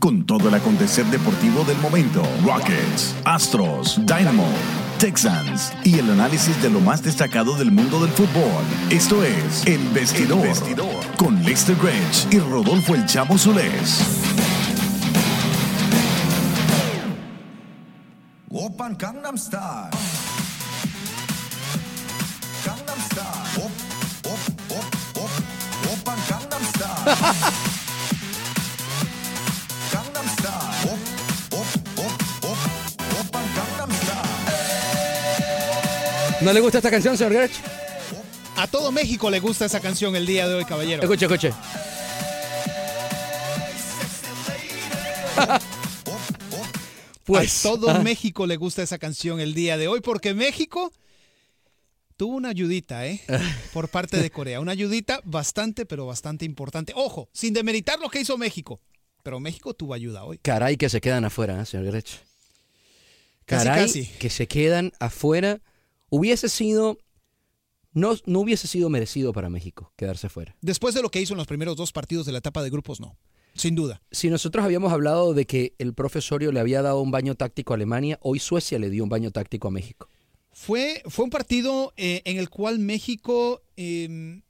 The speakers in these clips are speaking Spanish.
Con todo el acontecer deportivo del momento, Rockets, Astros, Dynamo, Texans y el análisis de lo más destacado del mundo del fútbol. Esto es El Vestidor, con Lester Grange y Rodolfo El Chamo Zulés. Open Gangnam Style. Gangnam Style. Op, op, op, op. Open Gangnam Style. ¿No le gusta esta canción, señor Gerch? A todo México le gusta esa canción el día de hoy, caballero. Escuche, escuche. Pues, a todo. México le gusta esa canción el día de hoy porque México tuvo una ayudita, ¿eh? Por parte de Corea. Una ayudita bastante, pero bastante importante. Ojo, sin demeritar lo que hizo México. Pero México tuvo ayuda hoy. Caray que se quedan afuera, ¿eh, señor. Casi, Caray casi. que se quedan afuera. Hubiese sido... No, no hubiese sido merecido para México quedarse fuera. Después de lo que hizo en los primeros dos partidos de la etapa de grupos, no. Sin duda. Si nosotros habíamos hablado de que el profesorio le había dado un baño táctico a Alemania, hoy Suecia le dio un baño táctico a México. Fue, fue un partido eh, en el cual México eh,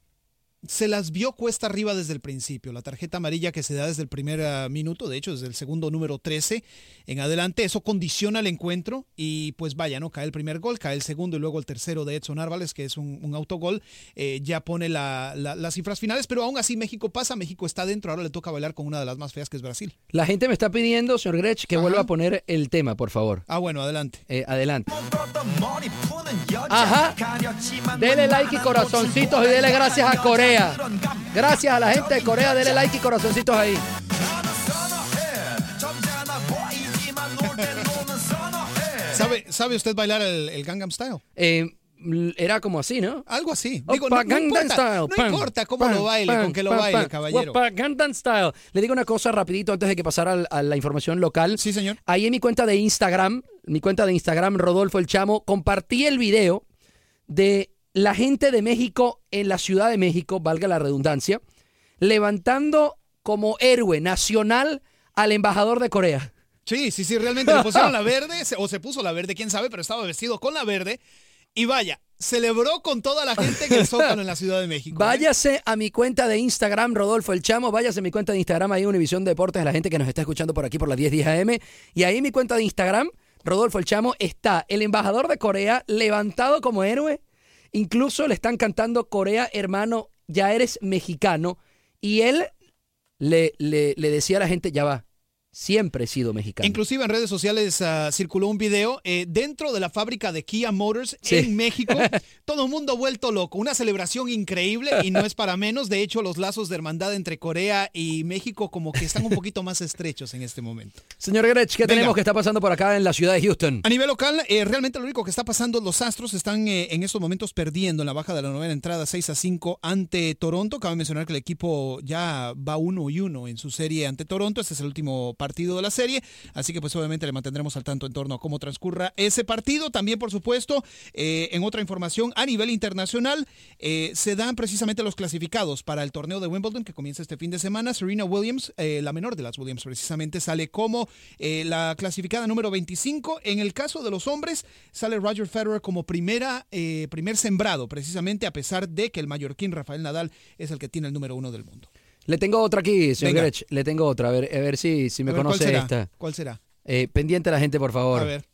se las vio cuesta arriba desde el principio. La tarjeta amarilla que se da desde el primer ah, minuto, de hecho desde el segundo número 13 en adelante, eso condiciona el encuentro y pues vaya, ¿no? Cae el primer gol, cae el segundo y luego el tercero de Edson Álvarez, que es un, un autogol, eh, ya pone la- la- las cifras finales, pero aún así México pasa, México está dentro, ahora le toca bailar con una de las más feas que es Brasil. La gente me está pidiendo, señor Grech, que vuelva a poner el tema, por favor. Ah, bueno, adelante. Eh, adelante. Ajá. Dele like y corazoncitos y dele gracias a Corea. Gracias a la gente de Corea, dele like y corazoncitos ahí. ¿Sabe, ¿sabe usted bailar el, el Gangnam Style? Eh, era como así, ¿no? Algo así. Digo, no, importa, Style. no Pam, importa cómo lo baile, pam, con que lo baile, caballero. Style. Le digo una cosa rapidito antes de que pasara a la información local. Sí, señor. Ahí en mi cuenta de Instagram, mi cuenta de Instagram, Rodolfo El Chamo, compartí el video de la gente de México en la Ciudad de México, valga la redundancia, levantando como héroe nacional al embajador de Corea. Sí, sí, sí, realmente le pusieron la verde, o se puso la verde, quién sabe, pero estaba vestido con la verde. Y vaya, celebró con toda la gente en el Zócalo en la Ciudad de México. ¿eh? Váyase a mi cuenta de Instagram, Rodolfo El Chamo. Váyase a mi cuenta de Instagram, ahí Univisión Deportes, la gente que nos está escuchando por aquí por las 10 AM. Y ahí mi cuenta de Instagram, Rodolfo El Chamo, está el embajador de Corea levantado como héroe. Incluso le están cantando Corea, hermano, ya eres mexicano. Y él le, le, decía a la gente, ya va, siempre he sido mexicano. Inclusive en redes sociales ah, circuló un video eh, dentro de la fábrica de Kia Motors Sí. en México. Todo el mundo vuelto loco. Una celebración increíble y no es para menos. De hecho, los lazos de hermandad entre Corea y México como que están un poquito más estrechos en este momento. Señor Grech, ¿qué Venga. tenemos que está pasando por acá en la ciudad de Houston? A nivel local, eh, realmente lo único que está pasando, los Astros están eh, en estos momentos perdiendo en la baja de la novena entrada 6 a 5 ante Toronto. Cabe mencionar que el equipo ya va 1 y 1 en su serie ante Toronto. Este es el último partido de la serie. Así que pues obviamente le mantendremos al tanto en torno a cómo transcurra ese partido. También, por supuesto, eh, en otra información a nivel internacional, eh, se dan precisamente los clasificados para el torneo de Wimbledon que comienza este fin de semana. Serena Williams, eh, la menor de las Williams precisamente, sale como la clasificada número 25. En el caso de los hombres, sale Roger Federer como primera, primer sembrado, precisamente a pesar de que el mallorquín Rafael Nadal es el que tiene el número uno del mundo. Le tengo otra aquí, señor Venga. Grech. Le tengo otra. A ver, a ver si, si me A ver, ¿cuál conoce será? esta. ¿Cuál será? Eh, pendiente la gente, por favor. A ver.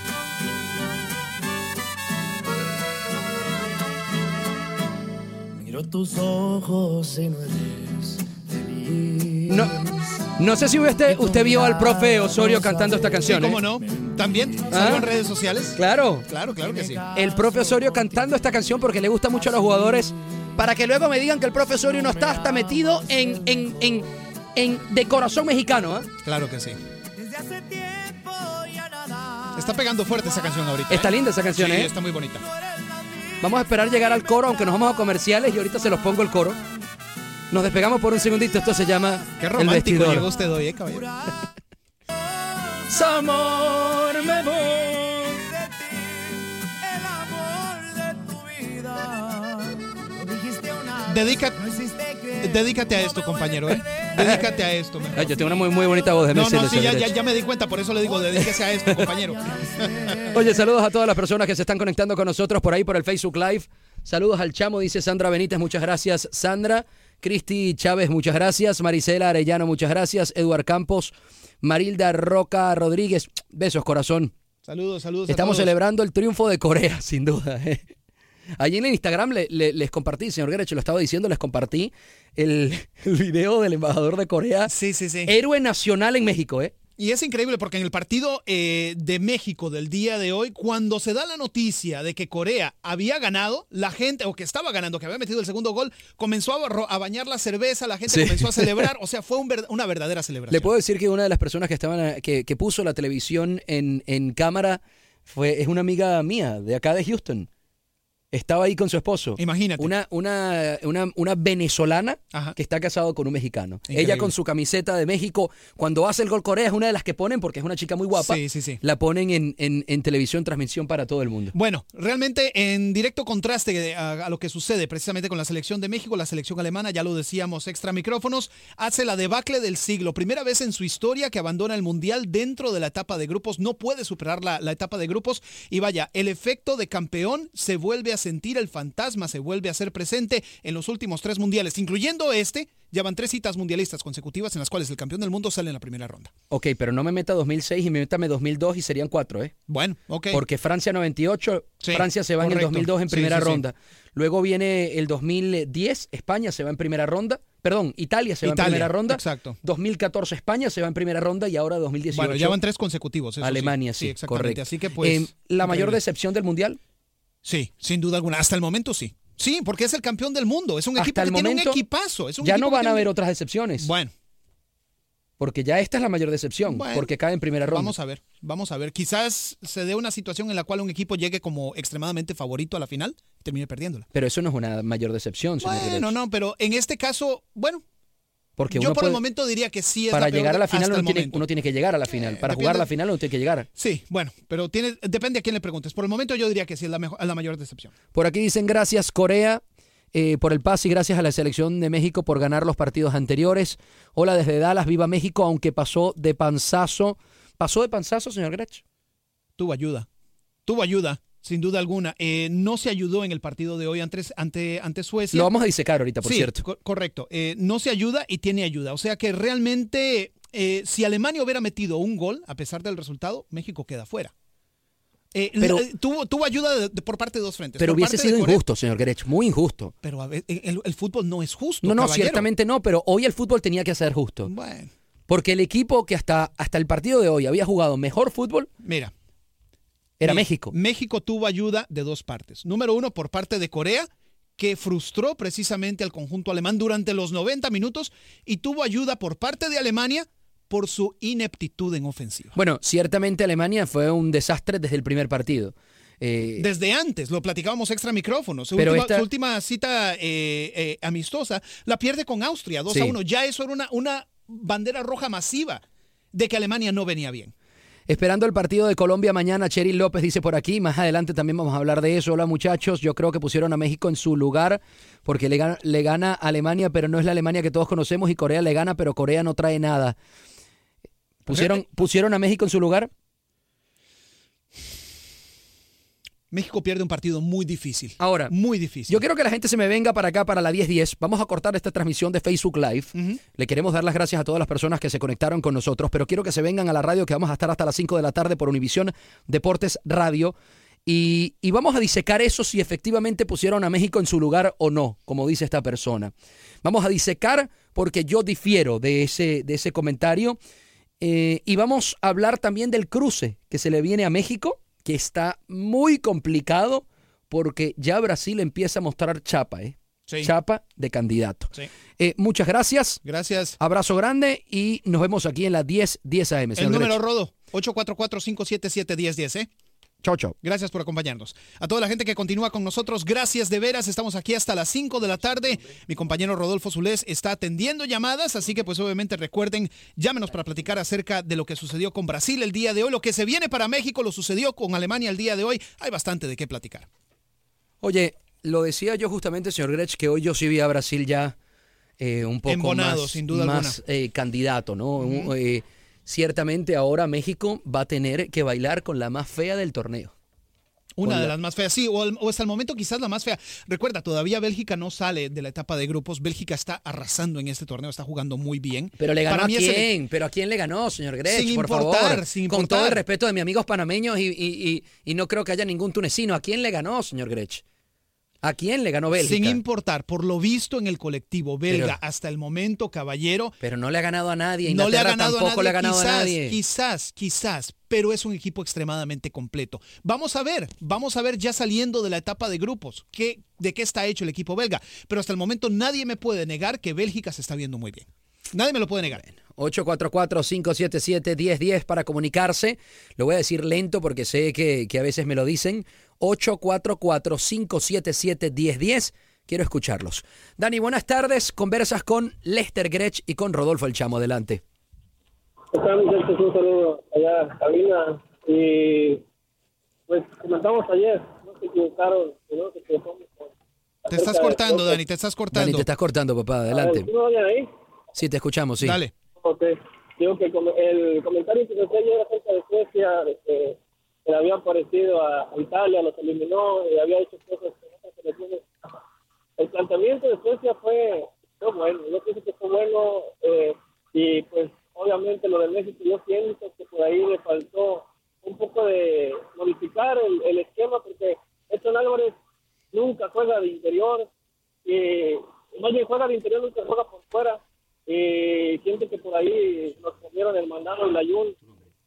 Miro tus ojos y no eres feliz. No, no sé si usted, usted vio al profe Osorio cantando esta canción. Sí, ¿Cómo ¿eh? no? ¿También? ¿Ah? ¿Salió en redes sociales? Claro. Claro, claro que sí. El profe Osorio cantando esta canción porque le gusta mucho a los jugadores. Para que luego me digan que el profe Osorio no está hasta metido en, en, en, en de corazón mexicano. ¿eh? Claro que sí. Está pegando fuerte esa canción ahorita. Está ¿eh? linda esa canción, Sí, ¿eh? está muy bonita. Vamos a esperar llegar al coro, aunque nos vamos a comerciales y ahorita se los pongo el coro. Nos despegamos por un segundito. Esto se llama Qué El romántico Vestidor. llegó usted hoy, ¿eh, caballero? Amor, me voy. Dedica, dedícate a esto, compañero, ¿eh? Dedícate a esto. mejor. Yo tengo una muy, muy bonita voz, déjeme No, no, sí, ya, ya, me di cuenta, por eso le digo, dedíquese a esto, compañero. Oye, saludos a todas las personas que se están conectando con nosotros por ahí por el Facebook Live. Saludos al chamo, dice Sandra Benítez, muchas gracias, Sandra. Cristi Chávez, muchas gracias. Marisela Arellano, muchas gracias. Eduard Campos, Marilda Roca Rodríguez, besos, corazón. Saludos, saludos. a Estamos todos. celebrando el triunfo de Corea, sin duda. ¿eh? Allí en el Instagram le- le- les compartí, señor Guerrero, lo estaba diciendo, les compartí el, el video del embajador de Corea. Sí, sí, sí. Héroe nacional en México, ¿eh? Y es increíble porque en el partido eh, de México del día de hoy, cuando se da la noticia de que Corea había ganado, la gente, o que estaba ganando, que había metido el segundo gol, comenzó a, bañar la cerveza, la gente Sí. comenzó a celebrar, o sea, fue un ver- una verdadera celebración. Le puedo decir que una de las personas que estaban que, que puso la televisión en, en cámara fue es una amiga mía de acá de Houston. Estaba ahí con su esposo. Imagínate. Una, una, una, una venezolana Ajá. que está casado con un mexicano. Increíble. Ella con su camiseta de México, cuando hace el gol Corea, es una de las que ponen, porque es una chica muy guapa. Sí, sí, sí. La ponen en, en, en televisión, transmisión para todo el mundo. Bueno, realmente en directo contraste a, a lo que sucede precisamente con la selección de México, la selección alemana, ya lo decíamos extra micrófonos, hace la debacle del siglo. Primera vez en su historia que abandona el Mundial dentro de la etapa de grupos, no puede superar la, la etapa de grupos y vaya, el efecto de campeón se vuelve a sentir, el fantasma se vuelve a ser presente en los últimos tres mundiales, incluyendo este. Ya van tres citas mundialistas consecutivas en las cuales el campeón del mundo sale en la primera ronda. Ok, pero no me meta 2006 y me métame 2002 y serían cuatro, ¿eh? Bueno, ok. Porque Francia 98, Sí, Francia se va en el correcto. 2002 en Sí, primera sí, sí. ronda. Luego viene el 2010, España se va en primera ronda. Perdón, Italia se va Italia, en primera ronda. exacto. 2014 España se va en primera ronda y ahora 2018 Bueno, ya van tres consecutivos. eso sí. Alemania, sí, exactamente. correcto. Así que pues. Eh, la mayor increíble. decepción del mundial. Sí, sin duda alguna. Hasta el momento sí. Sí, porque es el campeón del mundo. Es un equipo Hasta que el tiene momento un equipazo. Es un ya no van a un- haber otras decepciones. Bueno, Porque ya esta es la mayor decepción. Bueno, porque cae en primera ronda. vamos a ver. Vamos a ver. Quizás se dé una situación en la cual un equipo llegue como extremadamente favorito a la final y termine perdiéndola. Pero eso no es una mayor decepción, señor Bueno, no, pero en este caso, bueno, Porque yo uno por el momento diría que sí es para la peor llegar a la final uno tiene, momento. uno tiene que llegar a la final. Para jugar depende- la final uno tiene que llegar. Sí, bueno, pero tiene, depende a quién le preguntes. Por el momento yo diría que sí es la, mejor, la mayor decepción. Por aquí dicen gracias Corea eh, por el pase y gracias a la selección de México por ganar los partidos anteriores. Hola desde Dallas, viva México, aunque pasó de panzazo. ¿Pasó de panzazo, señor Grech? Tuvo ayuda. Tuvo ayuda, sin duda alguna. Eh, no se ayudó en el partido de hoy ante, ante, ante Suecia. Lo vamos a disecar ahorita, por Sí, cierto. co- correcto. Eh, no se ayuda y tiene ayuda. O sea que realmente, eh, si Alemania hubiera metido un gol, a pesar del resultado, México queda fuera. Eh, Pero- tuvo, tuvo ayuda de- de- por parte de dos frentes. Pero Por hubiese sido injusto, señor Grech, muy injusto. Pero a ver, el, el fútbol no es justo. No, no, caballero. ciertamente no, pero hoy el fútbol tenía que ser justo. Bueno, Porque el equipo que hasta, hasta el partido de hoy había jugado mejor fútbol mira. Era México. México tuvo ayuda de dos partes. Número uno, por parte de Corea, que frustró precisamente al conjunto alemán durante los 90 minutos, y tuvo ayuda por parte de Alemania por su ineptitud en ofensiva. Bueno, ciertamente Alemania fue un desastre desde el primer partido. Eh, Desde antes, lo platicábamos extra micrófonos. Su, Pero última, esta- su última cita eh, eh, amistosa la pierde con Austria, 2 a Sí. 1. Ya eso era una, una bandera roja masiva de que Alemania no venía bien. Esperando el partido de Colombia mañana, Cheryl López dice por aquí, más adelante también vamos a hablar de eso. Hola muchachos, yo creo que pusieron a México en su lugar porque le gana, le gana a Alemania, pero no es la Alemania que todos conocemos y Corea le gana, pero Corea no trae nada. ¿Pusieron, pusieron a México en su lugar? México pierde un partido muy difícil. Ahora, Muy difícil. Yo quiero que la gente se me venga para acá para la 1010. Vamos a cortar esta transmisión de Facebook Live. Le queremos dar las gracias a todas las personas que se conectaron con nosotros, pero quiero que se vengan a la radio que vamos a estar hasta las 5 de la tarde por Univisión Deportes Radio. Y, y vamos a disecar eso si efectivamente pusieron a México en su lugar o no, como dice esta persona. Vamos a disecar porque yo difiero de ese, de ese comentario. Eh, y vamos a hablar también del cruce que se le viene a México, que está muy complicado porque ya Brasil empieza a mostrar chapa, ¿eh? Sí. Chapa de candidato. Sí. Eh, muchas gracias. Gracias. Abrazo grande y nos vemos aquí en las 10, 10 AM. El número Grech. Rodo, 844-577-1010, ¿eh? Chau, chau. Gracias por acompañarnos. A toda la gente que continúa con nosotros, gracias de veras. Estamos aquí hasta las 5 de la tarde. Mi compañero Rodolfo Zulés está atendiendo llamadas, así que pues obviamente recuerden, llámenos para platicar acerca de lo que sucedió con Brasil el día de hoy, lo que se viene para México, lo sucedió con Alemania el día de hoy. Hay bastante de qué platicar. Oye, lo decía yo justamente, señor Grech, que hoy yo sí vi a Brasil ya eh, un poco Embonado, más, sin duda más eh, candidato, ¿no? Eh, ciertamente ahora México va a tener que bailar con la más fea del torneo. Una Con de la- las más feas, sí, o, al- o hasta el momento quizás la más fea. Recuerda, todavía Bélgica no sale de la etapa de grupos. Bélgica está arrasando en este torneo, está jugando muy bien. Pero le ganó Para a quién, pero a quién le ganó, señor Grech, Sin por importar, favor. sin Con importar. todo el respeto de mis amigos panameños y, y- y- y no creo que haya ningún tunecino. ¿A quién le ganó, señor Grech? ¿A quién le ganó Bélgica? Sin importar, por lo visto en el colectivo belga Pero- hasta el momento, caballero, Pero no le ha ganado a nadie. no le ha Inglaterra ganado a tampoco nadie. le ha ganado quizás, a nadie. quizás, quizás, pero es un equipo extremadamente completo. Vamos a ver, vamos a ver ya saliendo de la etapa de grupos, qué, de qué está hecho el equipo belga. Pero hasta el momento nadie me puede negar que Bélgica se está viendo muy bien. Nadie me lo puede negar. 844-577-1010 para comunicarse. Lo voy a decir lento porque sé que, que a veces me lo dicen. 844-577-1010. Quiero escucharlos. Dani, buenas tardes. Conversas con Lester Grech y con Rodolfo El Chamo. Adelante. ¿Qué tal, muchachos? Un saludo allá a cabina. Y pues comentamos ayer, no se equivocaron, no se equivocamos. Te estás cortando, Dani, te estás Dani, cortando. te estás cortando, papá. Ver, Adelante. ¿sí me oyen ahí? Sí, te escuchamos, sí. Dale. Ok. Digo que el com- el comentario que se hacía ayer acerca de Suecia, de que que le había parecido a Italia, los eliminó y había hecho cosas que otras selecciones. El planteamiento de Suecia fue, bueno, yo pienso que fue bueno eh, y pues obviamente lo de México yo siento que por ahí le faltó un poco de modificar el, el esquema porque Edson Álvarez nunca juega de interior y más bien juega de interior nunca juega por fuera y siento que por ahí nos comieron el mandado y la Jun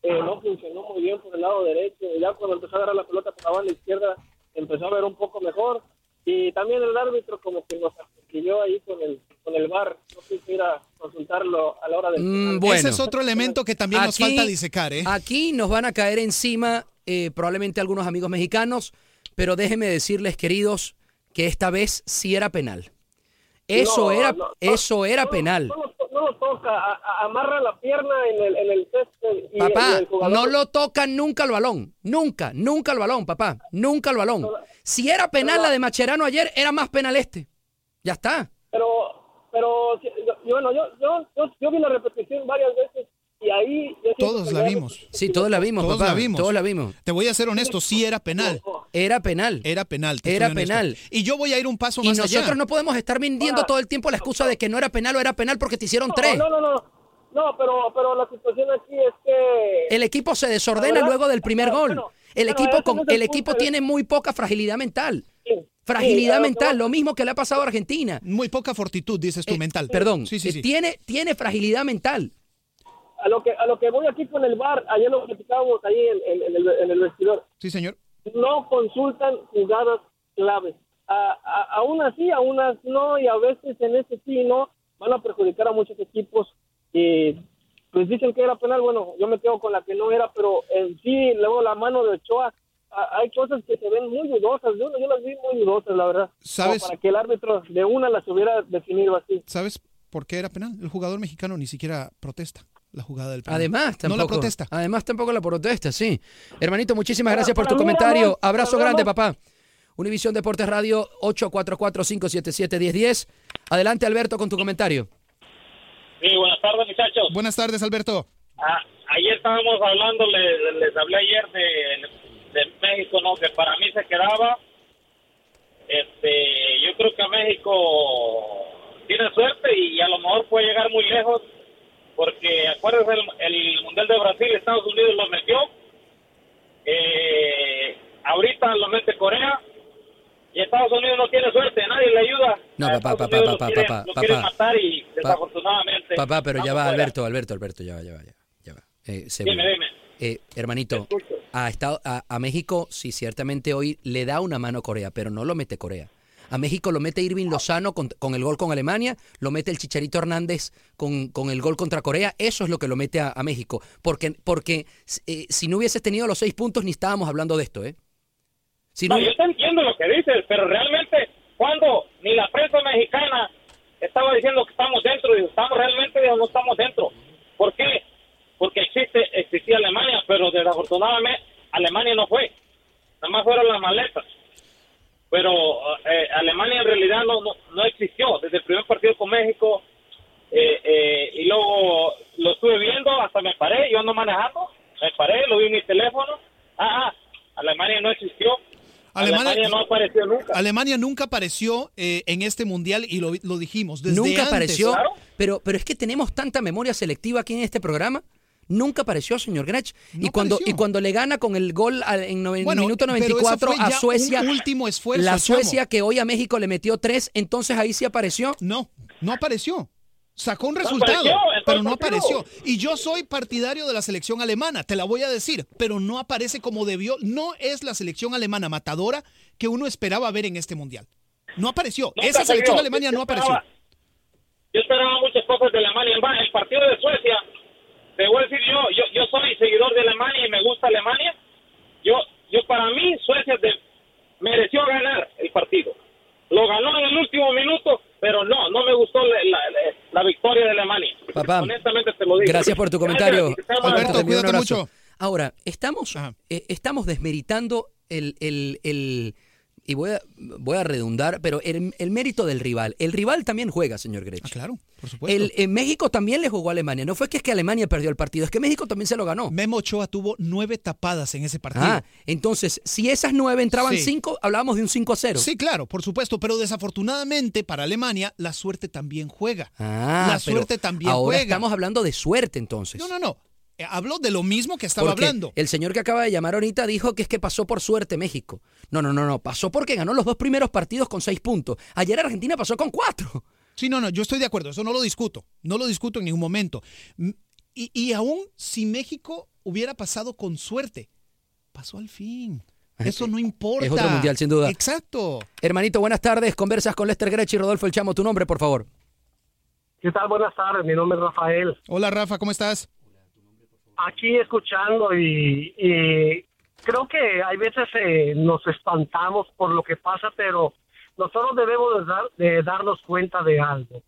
eh, no funcionó muy bien por el lado derecho y ya cuando empezó a agarrar la pelota por la banda izquierda empezó a ver un poco mejor y también el árbitro como que nos acosquilló ahí con el con el bar no quise ir a consultarlo a la hora del Mm, bueno. Ese es otro elemento que también nos Aquí- falta disecar, ¿eh? Aquí nos van a caer encima eh, probablemente algunos amigos mexicanos, pero déjenme decirles, queridos, que esta vez sí era penal. Eso No, era, no, no, eso era penal. No lo toca a- a- amarra la pierna en el, en el césped y, Papá, el no lo tocan nunca el balón. Nunca, nunca el balón, papá. Nunca el balón. Si era penal la de Macherano ayer, era más penal este. Ya está. pero pero yo- bueno yo, yo yo yo vi la repetición varias veces y ahí Todos la vimos. Sí, todos la vimos, Todos papá. la vimos. Todos la vimos. Te voy a ser honesto, sí era penal. Era penal. Era penal. te Era penal. Y yo voy a ir un paso Y más nosotros allá. no podemos estar vendiendo todo el tiempo la excusa de que no era penal o era penal porque te hicieron tres. No, no, no, No, pero, pero la situación aquí es que... El equipo se desordena verdad, luego del primer gol. bueno, El bueno, equipo con no el el equipo punto, tiene muy poca fragilidad mental. Sí, Fragilidad sí, mental, lo mismo que le ha pasado a Argentina. Muy poca fortitud, dices tú, mental. Perdón, Sí, sí, eh, sí. tiene tiene fragilidad mental. A lo que a lo que voy aquí con el bar, ayer lo platicábamos ahí en, en- en el, en el vestidor. Sí, señor. No consultan jugadas claves. A, a- aún así, a unas no, y a veces en ese sí no van a perjudicar a muchos equipos. Y pues dicen que era penal, bueno, yo me quedo con la que no era, pero en sí, luego la mano de Ochoa, a- hay cosas que se ven muy dudosas, yo, yo las vi muy dudosas, la verdad. ¿Sabes? Como para que el árbitro de una las hubiera definido así. ¿Sabes por qué era penal? El jugador mexicano ni siquiera protesta la jugada del penal. Además, tampoco. No la protesta. Además, tampoco la protesta, sí. Hermanito, muchísimas Para- gracias por tu comentario. Abrazo grande, papá. Univisión Deportes Radio 844-577-1010. Adelante, Alberto, con tu comentario. Sí, buenas tardes, muchachos. Buenas tardes, Alberto. Ah, ayer estábamos hablando, les, les hablé ayer de, de México, ¿no? Que para mí se quedaba. Este, yo creo que México tiene suerte y a lo mejor puede llegar muy lejos. Porque acuérdense, el, el Mundial de Brasil, Estados Unidos lo metió. Eh, ahorita lo mete Corea. Y Estados Unidos no tiene suerte, nadie le ayuda. No, papá, papá, papá, papá, lo quieren papá. matar y desafortunadamente. Papá, pero ya va, fuera. Alberto, Alberto, Alberto, ya va, ya va, ya va. Eh, segundo. Dime, dime. Eh, hermanito, a, Estado- a, a México sí, ciertamente hoy le da una mano a Corea, pero no lo mete Corea. A México lo mete Irving Lozano con, con el gol con Alemania, lo mete el Chicharito Hernández con, con el gol contra Corea. Eso es lo que lo mete a, a México. Porque, porque eh, si no hubieses tenido los seis puntos, ni estábamos hablando de esto, ¿eh? Si no, No, yo te entiendo lo que dices, pero realmente cuando ni la prensa mexicana estaba diciendo que estamos dentro, y estamos realmente digo, no estamos dentro. ¿Por qué? Porque existe, existía Alemania, pero desafortunadamente Alemania no fue. Nada más fueron las maletas. Pero eh, Alemania en realidad no, no, no existió. Desde el primer partido con México, eh, eh, y luego lo estuve viendo, hasta me paré, yo ando manejando, me paré, lo vi en mi teléfono. Ah, ah, Alemania no existió. Alemania, no apareció nunca. Alemania nunca apareció eh, en este mundial y lo, lo dijimos. Desde nunca antes. apareció. Pero, pero es que tenemos tanta memoria selectiva aquí en este programa. Nunca apareció, señor Grech. y, cuando, apareció. y cuando le gana con el gol al- en noven- Bueno, minuto pero eso 94 fue a Suecia. último esfuerzo, La chamo. Suecia que hoy a México le metió tres, entonces ahí sí apareció. No, no apareció. Sacó un No resultado, apareció, pero no apareció. Y yo soy partidario de la selección alemana, te la voy a decir, pero no aparece como debió. No es la selección alemana matadora que uno esperaba ver en este mundial. No apareció. Esa se selección vio. alemana Yo no apareció. Yo esperaba muchas cosas de Alemania. El partido de Suecia, te voy a decir yo, yo, yo soy seguidor de Alemania y me gusta Alemania. Yo, yo para mí, Suecia de- mereció ganar el partido. Lo ganó en el último minuto, pero no, no me gustó la, la- la- la victoria de Alemania. Papá, Honestamente te lo digo. Gracias por tu comentario. Gracias, Alberto, te envío un abrazo. Ahora, estamos, eh, estamos desmeritando el, el- el- y voy a, voy a redundar, pero el, el mérito del rival. El rival también juega, señor Grech. claro, por supuesto. El, en México también le jugó a Alemania. No fue que es que Alemania perdió el partido, es que México también se lo ganó. Memo Ochoa tuvo nueve tapadas en ese partido. Ah, entonces, si esas nueve entraban Sí. cinco, hablábamos de un 5 a 0. Sí, claro, por supuesto, pero desafortunadamente para Alemania la suerte también juega. Ah, la suerte también ahora juega. estamos hablando de suerte entonces. No, no, no. Eh, Hablo de lo mismo que estaba Porque hablando. El señor que acaba de llamar ahorita dijo que es que pasó por suerte México. No, no, no, no. Pasó porque ganó los dos primeros partidos con seis puntos. Ayer Argentina pasó con cuatro. Sí, no, no, yo estoy de acuerdo, eso no lo discuto, no lo discuto en ningún momento. Mm, Y, y aún si México hubiera pasado con suerte, pasó al fin. Eso no importa. Es otro mundial, sin duda. Exacto. Hermanito, buenas tardes. Conversas con Lester Grech y Rodolfo El Chamo. Tu nombre, por favor. ¿Qué tal? Buenas tardes, mi nombre es Rafael. Hola, Rafa, ¿cómo estás? Aquí escuchando y, y creo que hay veces eh, nos espantamos por lo que pasa, pero nosotros debemos de, dar- de darnos cuenta de algo.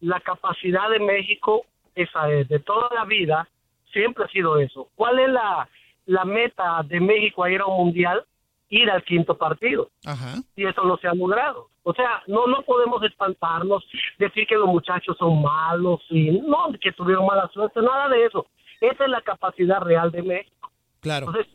La capacidad de México, esa es, de toda la vida, siempre ha sido eso. ¿Cuál es la, la meta de México a ir a un mundial? Ir al quinto partido Ajá. y eso no se ha logrado. O sea, no no podemos espantarnos, decir que los muchachos son malos y no, que tuvieron mala suerte, nada de eso. Esa es la capacidad real de México. Claro. Entonces,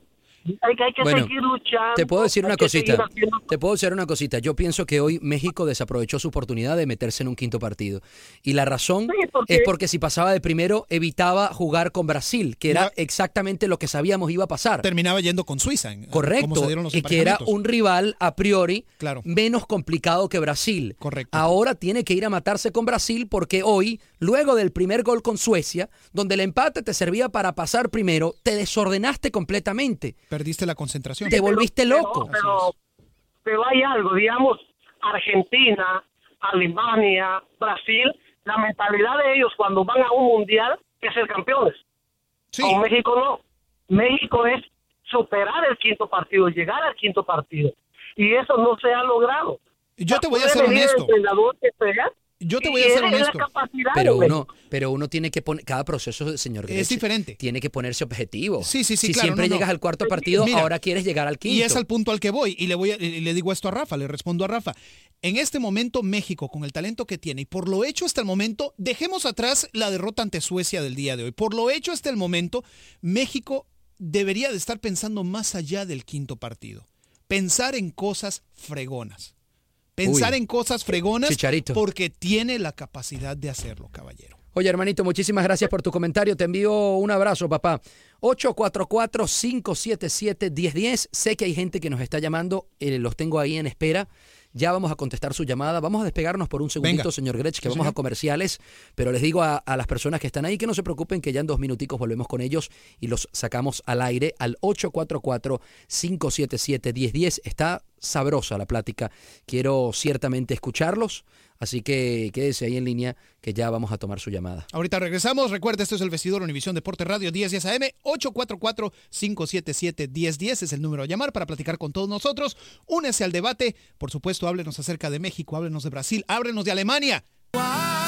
Hay que, hay que Bueno, seguir luchando. Te puedo decir una cosita. haciendo- Te puedo decir una cosita. Yo pienso que hoy México desaprovechó su oportunidad de meterse en un quinto partido. Y la razón porque- es porque si pasaba de primero evitaba jugar con Brasil, que era exactamente lo que sabíamos iba a pasar. Terminaba yendo con Suiza. en- como Correcto, se dieron los y que era un rival a priori Claro. menos complicado que Brasil. Correcto. Ahora tiene que ir a matarse con Brasil porque hoy, luego del primer gol con Suecia, donde el empate te servía para pasar primero, te desordenaste completamente. Perdiste la concentración. Te volviste loco. Pero, pero hay algo, digamos, Argentina, Alemania, Brasil, la mentalidad de ellos cuando van a un mundial es ser campeones. Con México no. México es superar el quinto partido, llegar al quinto partido. Y eso no se ha logrado. Yo te voy a ser venir el honesto. entrenador que sea, Yo te voy a ser es honesto. Pero uno, pero uno tiene que poner, cada proceso, señor Es Greche, diferente. Tiene que ponerse objetivo. Sí, sí, sí, Si claro, siempre no, no. llegas al cuarto partido, Mira, ahora quieres llegar al quinto. Y es al punto al que voy. Y le, voy a- y le digo esto a Rafa, le respondo a Rafa. En este momento, México, con el talento que tiene y por lo hecho hasta el momento, dejemos atrás la derrota ante Suecia del día de hoy. Por lo hecho hasta el momento, México debería de estar pensando más allá del quinto partido. Pensar en cosas fregonas. Pensar Uy. en cosas fregonas Chicharito. porque tiene la capacidad de hacerlo, caballero. Oye, hermanito, muchísimas gracias por tu comentario. Te envío un abrazo, papá. 844-577-1010. Sé que hay gente que nos está llamando, eh, los tengo ahí en espera. Ya vamos a contestar su llamada. Vamos a despegarnos por un segundito, Venga. señor Grech, que Sí, vamos señor. a comerciales. Pero les digo a, a las personas que están ahí que no se preocupen, que ya en dos minuticos volvemos con ellos y los sacamos al aire al 844-577-1010. Está sabrosa la plática. Quiero ciertamente escucharlos. Así que quédese ahí en línea, que ya vamos a tomar su llamada. Ahorita regresamos. Recuerda, esto es el vestidor Univisión Deporte Radio 1010 AM. 844-577-1010 es el número a llamar para platicar con todos nosotros. Únese al debate. Por supuesto, háblenos acerca de México, háblenos de Brasil, háblenos de Alemania. No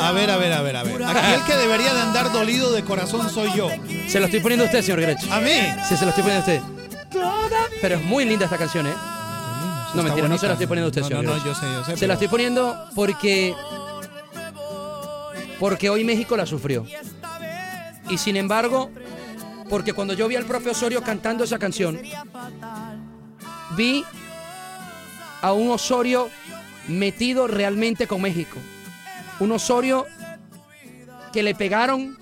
A ver, a ver, a ver, a ver. Aquí el que debería de andar dolido de corazón soy yo. Se lo estoy poniendo a usted, señor Grech. ¿A mí? Sí, se lo estoy poniendo a usted. Pero es muy linda esta canción, ¿eh? No, está mentira, no bonita. se la estoy poniendo a usted, No, señor no, no, yo sé, yo sé, Se pero- la estoy poniendo porque... Porque hoy México la sufrió. Y sin embargo, porque cuando yo vi al profe Osorio cantando esa canción, vi a un Osorio metido realmente con México. Un Osorio que le pegaron,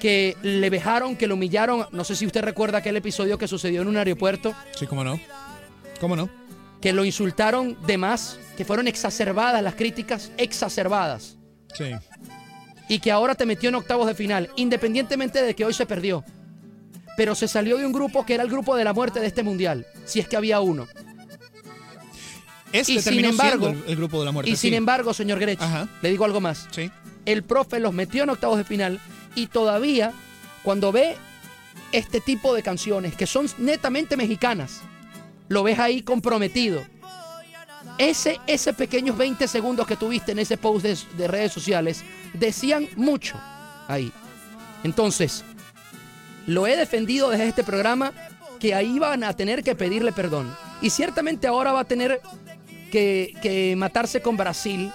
que le vejaron, que lo humillaron. No sé si usted recuerda aquel episodio que sucedió en un aeropuerto, Sí, cómo no. ¿Cómo no? que lo insultaron de más, que fueron exacerbadas las críticas, exacerbadas. Sí. y que ahora te metió en octavos de final, independientemente de que hoy se perdió. Pero se salió de un grupo que era el grupo de la muerte de este mundial, si es que había uno. Este y sin embargo, el, el grupo de la muerte. y sin sí. embargo, señor Grech, le digo algo más. El profe los metió en octavos de final y todavía, cuando ve este tipo de canciones que son netamente mexicanas, lo ves ahí comprometido. Ese, ese pequeños 20 segundos que tuviste en ese post de, de redes sociales decían mucho ahí. Entonces, lo he defendido desde este programa que ahí van a tener que pedirle perdón. Y ciertamente ahora va a tener que, que matarse con Brasil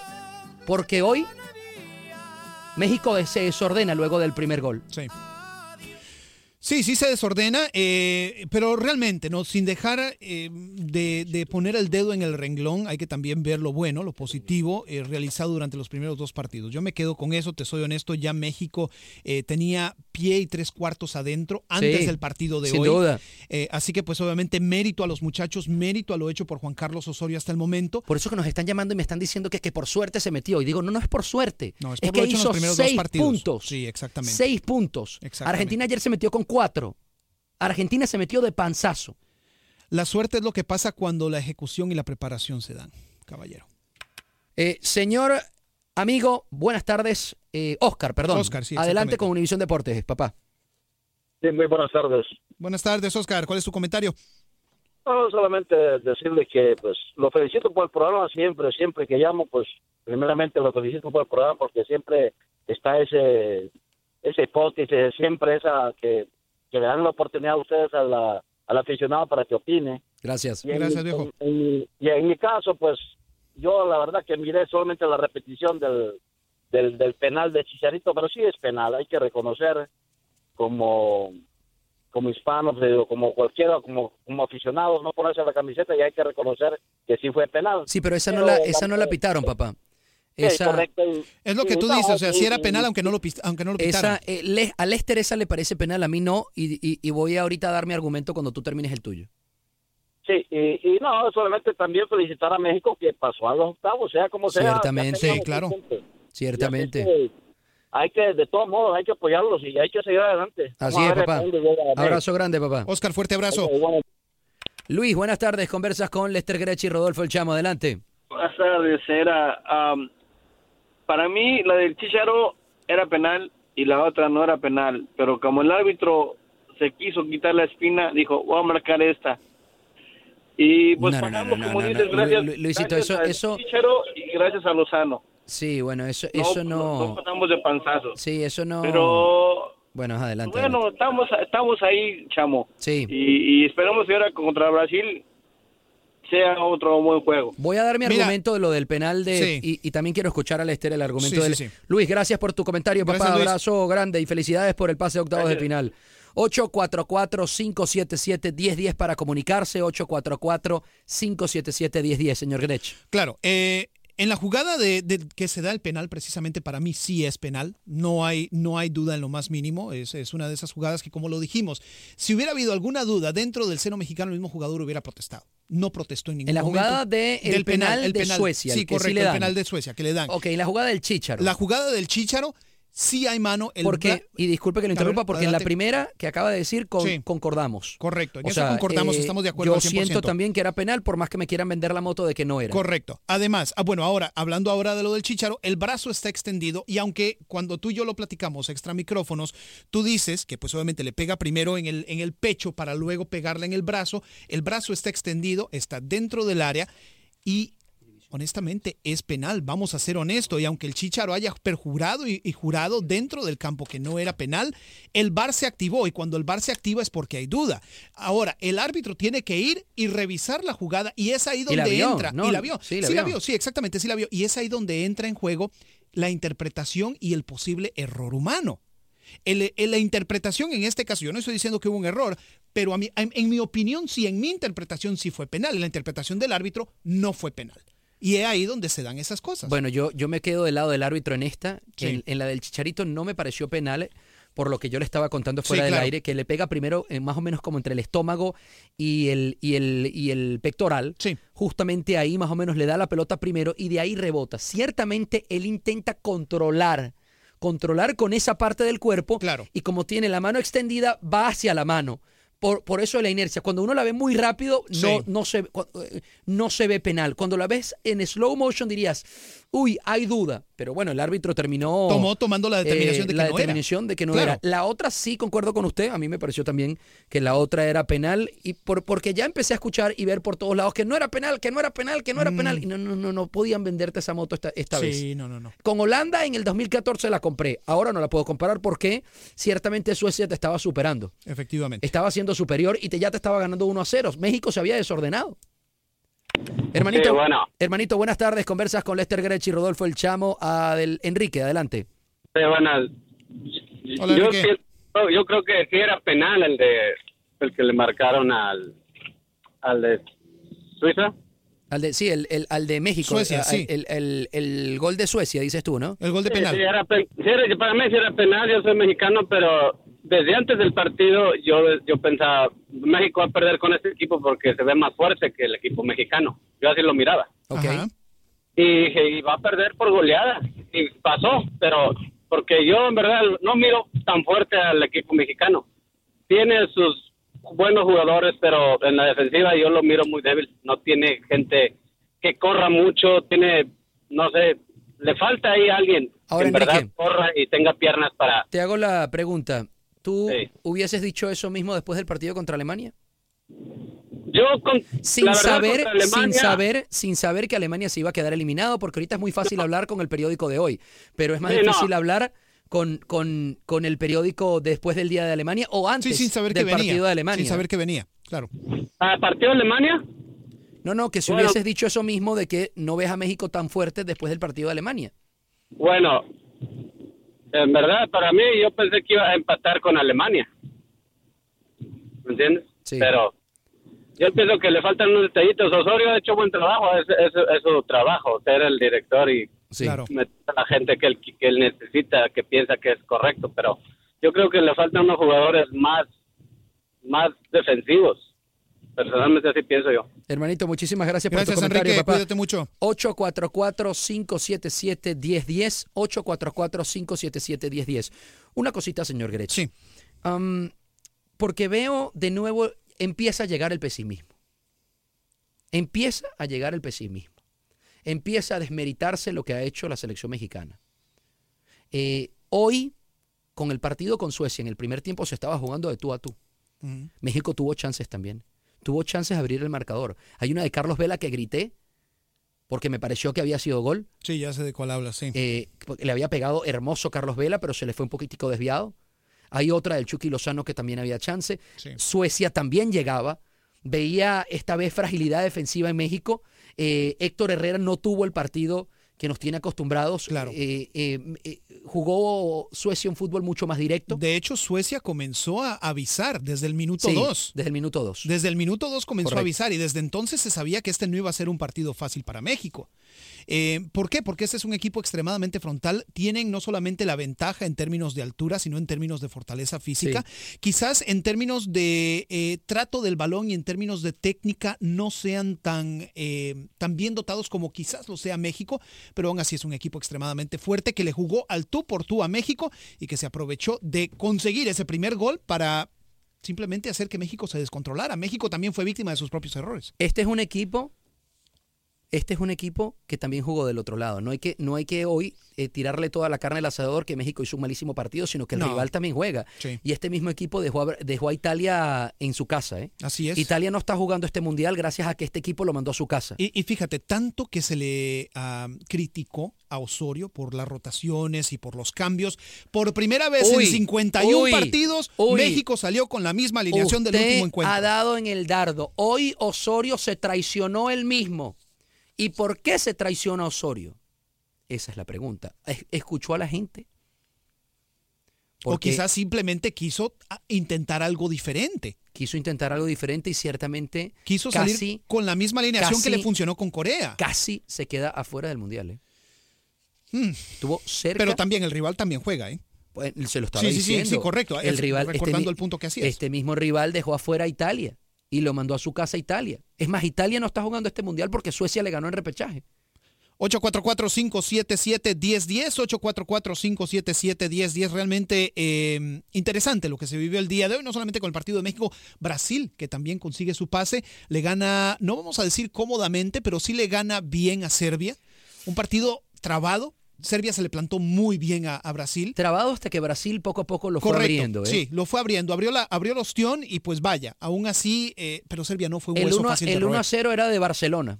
porque hoy México se desordena luego del primer gol. Sí, sí se desordena, eh, pero realmente, ¿no? Sin dejar eh, de, de poner el dedo en el renglón, hay que también ver lo bueno, lo positivo eh, realizado durante los primeros dos partidos. Yo me quedo con eso, te soy honesto, ya México eh, tenía pie y tres cuartos adentro antes Sí, del partido de sin hoy. duda. Así que pues obviamente mérito a los muchachos, mérito a lo hecho por Juan Carlos Osorio hasta el momento. Por eso que nos están llamando y me están diciendo que, que por suerte se metió. Y digo, no, no es por suerte. No, es es por lo que hecho en hizo los primeros dos seis partidos. puntos. Sí, exactamente. Seis puntos. Exactamente. Argentina ayer se metió con cuatro. Argentina se metió de panzazo. La suerte es lo que pasa cuando la ejecución y la preparación se dan, caballero. Eh, señor amigo, buenas tardes. Eh, Oscar, perdón. Oscar, sí, Adelante con Univisión Deportes, papá. Sí, muy buenas tardes. Buenas tardes, Oscar. ¿Cuál es tu comentario? No, solamente decirle que pues lo felicito por el programa siempre, siempre que llamo, pues primeramente lo felicito por el programa porque siempre está ese ese hipótesis, siempre esa que, que le dan la oportunidad a ustedes a la, al aficionado para que opine. Gracias. Y en, Gracias, mi- viejo. en- y en mi caso, pues yo la verdad que miré solamente la repetición del, del, del penal de Chicharito, pero sí es penal, hay que reconocer como como hispanos, eh, como cualquiera, como, como aficionados, no ponerse la camiseta y hay que reconocer que sí fue penal. Sí, pero esa no la, esa no la pitaron, papá. Sí, Esa, correcto, Es lo que tú dices, o sea, si era penal aunque no lo, aunque no lo pitaran. esa eh, le- a Lester esa le parece penal, a mí no, y, y- y voy ahorita a dar mi argumento cuando tú termines el tuyo. Sí, y, y no, solamente también felicitar a México que pasó a los octavos, sea como sea. Ciertamente. Sí, claro. Ciertamente. Hay que, de todos modos, hay que apoyarlos y hay que seguir adelante. Así Vamos es, papá. Abrazo grande, papá. Oscar, fuerte abrazo. Luis, buenas tardes. Conversas con Lester Grech y Rodolfo El Chamo. Adelante. Buenas tardes, era am, para mí la del Chicharo era penal y la otra no era penal, pero como el árbitro se quiso quitar la espina, dijo, voy a marcar esta. Y pues No, pagamos, no, como dices, gracias, Lu- Lu- Luisito, gracias eso- al eso- Chicharo y gracias a Lozano. Sí, bueno, eso, eso no no. pasamos de panzazo. Sí, eso no. Pero Bueno, adelante. bueno, estamos estamos ahí, chamo. Sí. Y, y esperamos que ahora contra Brasil sea otro buen juego. Voy a dar mi Mira. argumento de lo del penal de Sí. y, y también quiero escuchar a Lester el argumento Sí, del sí, sí. Luis, gracias por tu comentario, papá. Gracias, Luis. Abrazo grande y felicidades por el pase de octavos de final. 844-577-1010 para comunicarse, 844-577-1010, señor Grech. Claro, eh, en la jugada de, de que se da el penal, precisamente para mí sí es penal. No hay, no hay duda en lo más mínimo. Es, es una de esas jugadas que, como lo dijimos, si hubiera habido alguna duda dentro del seno mexicano, el mismo jugador hubiera protestado. No protestó en ningún En la momento. jugada de el Del penal de Suecia, Sí, sí correcto, le el penal de Suecia, que le dan. Ok, la jugada del Chícharo. La jugada del Chícharo, sí hay mano. El Porque, y disculpe que lo interrumpa, ver, porque en la primera que acaba de decir con- Sí. concordamos. Correcto, en O eso sea, concordamos, eh, estamos de acuerdo Yo al 100%. siento también que era penal, por más que me quieran vender la moto de que no era. Correcto. Además, ah, bueno, ahora, hablando ahora de lo del chicharo, el brazo está extendido y aunque cuando tú y yo lo platicamos extra micrófonos, tú dices que pues obviamente le pega primero en el, en el pecho para luego pegarle en el brazo, el brazo está extendido, está dentro del área y honestamente es penal, vamos a ser honestos, y aunque el Chicharo haya perjurado y, y jurado dentro del campo que no era penal, el VAR se activó y cuando el VAR se activa es porque hay duda. Ahora, el árbitro tiene que ir y revisar la jugada y es ahí donde vio, entra. ¿no? Y la vio. Sí, Sí, la la vio. sí, exactamente, sí la vio. Y es ahí donde entra en juego la interpretación y el posible error humano. El- el- la interpretación en este caso, yo no estoy diciendo que hubo un error, pero a mí, en, en mi opinión, sí, en mi interpretación sí fue penal. En la interpretación del árbitro no fue penal. Y es ahí donde se dan esas cosas. Bueno, yo, yo me quedo del lado del árbitro en esta. Sí. En, en la del Chicharito no me pareció penal, por lo que yo le estaba contando Sí, fuera del claro. aire, que le pega primero eh, más o menos como entre el estómago y el, y el, y el pectoral. Justamente ahí más o menos le da la pelota primero y de ahí rebota. Ciertamente él intenta controlar, controlar con esa parte del cuerpo. Claro. Y como tiene la mano extendida, va hacia la mano. Por, por eso la inercia. Cuando uno la ve muy rápido, no, Sí. no, se, eh, no se ve penal. Cuando la ves en slow motion dirías, uy, hay duda. Pero bueno, el árbitro terminó... Tomó tomando la determinación de que la no era. determinación de que no Claro. era. La otra sí concuerdo con usted. A mí me pareció también que la otra era penal. Y por, porque ya empecé a escuchar y ver por todos lados que no era penal, que no era penal, que no era penal. Y no, no, no, no podían venderte esa moto esta, esta vez. Mm. Sí, no, no, no. Con Holanda en el 2014 la compré. Ahora no la puedo comparar porque ciertamente Suecia te estaba superando. Efectivamente. Estaba siendo superior y te, ya te estaba ganando 1 a 0. México se había desordenado. Hermanito, Sí, bueno. hermanito, buenas tardes. Conversas con Lester Grech y Rodolfo El Chamo. Adel- Enrique, adelante. Sí, bueno, Hola, yo, Enrique. siento- yo creo que sí era penal el de el que le marcaron al al de Suiza. Al de, sí, el, el- al de México. Suecia, el, sí. El, el- el gol de Suecia, dices tú, ¿no? El gol Sí, sí, era pen- sí era- para mí sí era penal, yo soy mexicano, pero desde antes del partido yo yo pensaba México va a perder con este equipo porque se ve más fuerte que el equipo mexicano. Yo así lo miraba. Y dije, y va a perder por goleada. Y pasó, pero porque yo en verdad no miro tan fuerte al equipo mexicano. Tiene sus buenos jugadores, pero en la defensiva yo lo miro muy débil. No tiene gente que corra mucho, tiene, no sé, le falta ahí alguien Ahora, que en verdad corra y tenga piernas para... Te hago la pregunta. ¿Tú Sí. hubieses dicho eso mismo después del partido contra Alemania? Yo con Sin verdad, saber, Alemania- sin saber, sin saber que Alemania se iba a quedar eliminado, porque ahorita es muy fácil hablar con el periódico de hoy, pero es más Sí, no. difícil hablar con, con, con el periódico después del día de Alemania o antes Sí, sin saber del que venía. partido de Alemania. Sin saber que venía, claro. ¿A partido de Alemania? No, no, que si Bueno. hubieses dicho eso mismo de que no ves a México tan fuerte después del partido de Alemania. Bueno, en verdad, para mí, yo pensé que iba a empatar con Alemania. ¿Me entiendes? Pero yo pienso que le faltan unos detallitos. Osorio ha hecho buen trabajo, es, es, es su trabajo, ser el director y meter a la gente que él, que él necesita, que piensa que es correcto. Pero yo creo que le faltan unos jugadores más, más defensivos. Personalmente así pienso yo. Hermanito, muchísimas gracias, Gracias, por tu comentario, Enrique. papá. Cuídate mucho. 844-577-1010. 844-577-1010. Una cosita, señor Gretsch. Sí. porque veo de nuevo, empieza a llegar el pesimismo. Empieza a llegar el pesimismo. Empieza a desmeritarse lo que ha hecho la selección mexicana. Eh, hoy, con el partido con Suecia, en el primer tiempo se estaba jugando de tú a tú. México tuvo chances también. Tuvo chances de abrir el marcador. Hay una de Carlos Vela que grité porque me pareció que había sido gol. Sí, ya sé de cuál hablas, sí. Eh, le había pegado hermoso Carlos Vela, pero se le fue un poquitico desviado. Hay otra del Chucky Lozano que también había chance. Suecia también llegaba. Veía esta vez fragilidad defensiva en México. Eh, Héctor Herrera no tuvo el partido que nos tiene acostumbrados. Claro. Eh, eh, eh, jugó Suecia un fútbol mucho más directo. De hecho, Suecia comenzó a avisar desde el minuto Sí, 2. Desde el minuto 2. Desde el minuto 2 comenzó Correcto. a avisar y desde entonces se sabía que este no iba a ser un partido fácil para México. Eh, ¿Por qué? Porque este es un equipo extremadamente frontal. Tienen no solamente la ventaja en términos de altura, sino en términos de fortaleza física. Quizás en términos de eh, trato del balón y en términos de técnica no sean tan, eh, tan bien dotados como quizás lo sea México, pero aún así es un equipo extremadamente fuerte que le jugó al tú por tú a México y que se aprovechó de conseguir ese primer gol para simplemente hacer que México se descontrolara. México también fue víctima de sus propios errores. Este es un equipo. Este es un equipo que también jugó del otro lado. No hay que, no hay que hoy eh, tirarle toda la carne al asador que México hizo un malísimo partido, sino que el No. rival también juega. Sí. Y este mismo equipo dejó a, dejó a Italia en su casa. ¿eh? Así es. Italia no está jugando este mundial gracias a que este equipo lo mandó a su casa. Y, y fíjate, tanto que se le ah, criticó a Osorio por las rotaciones y por los cambios. Por primera vez Uy, en 51 uy, partidos, uy. México salió con la misma alineación del último encuentro. ha dado en el dardo. Hoy Osorio se traicionó él mismo. ¿Y por qué se traiciona Osorio? Esa es la pregunta. ¿Es- ¿Escuchó a la gente? O quizás simplemente quiso ah, intentar algo diferente. quiso intentar algo diferente y ciertamente Quiso casi, salir con la misma alineación que le funcionó con Corea. casi se queda afuera del mundial. ¿eh? Hmm. Estuvo cerca. Pero también el rival también juega, ¿eh? Pues, se lo estaba Sí, sí, sí, diciendo. sí, correcto. El rival, recordando mi- el punto que hacías. Este mismo rival dejó afuera a Italia y lo mandó a su casa a Italia. Es más, Italia no está jugando este mundial porque Suecia le ganó en repechaje. 844-577-1010, 844-577-1010. Realmente interesante lo que se vivió el día de hoy, no solamente con el partido de México, Brasil, que también consigue su pase, le gana, no vamos a decir cómodamente, pero sí le gana bien a Serbia. Un partido trabado. Serbia se le plantó muy bien a, a Brasil. Trabado hasta que Brasil poco a poco lo fue Correcto, abriendo. ¿eh? Sí, lo fue abriendo, abrió, la, abrió el ostión y pues vaya, aún así, eh, pero Serbia no fue un El hueso 1 fácil de el 1 roer. a 0 era de Barcelona.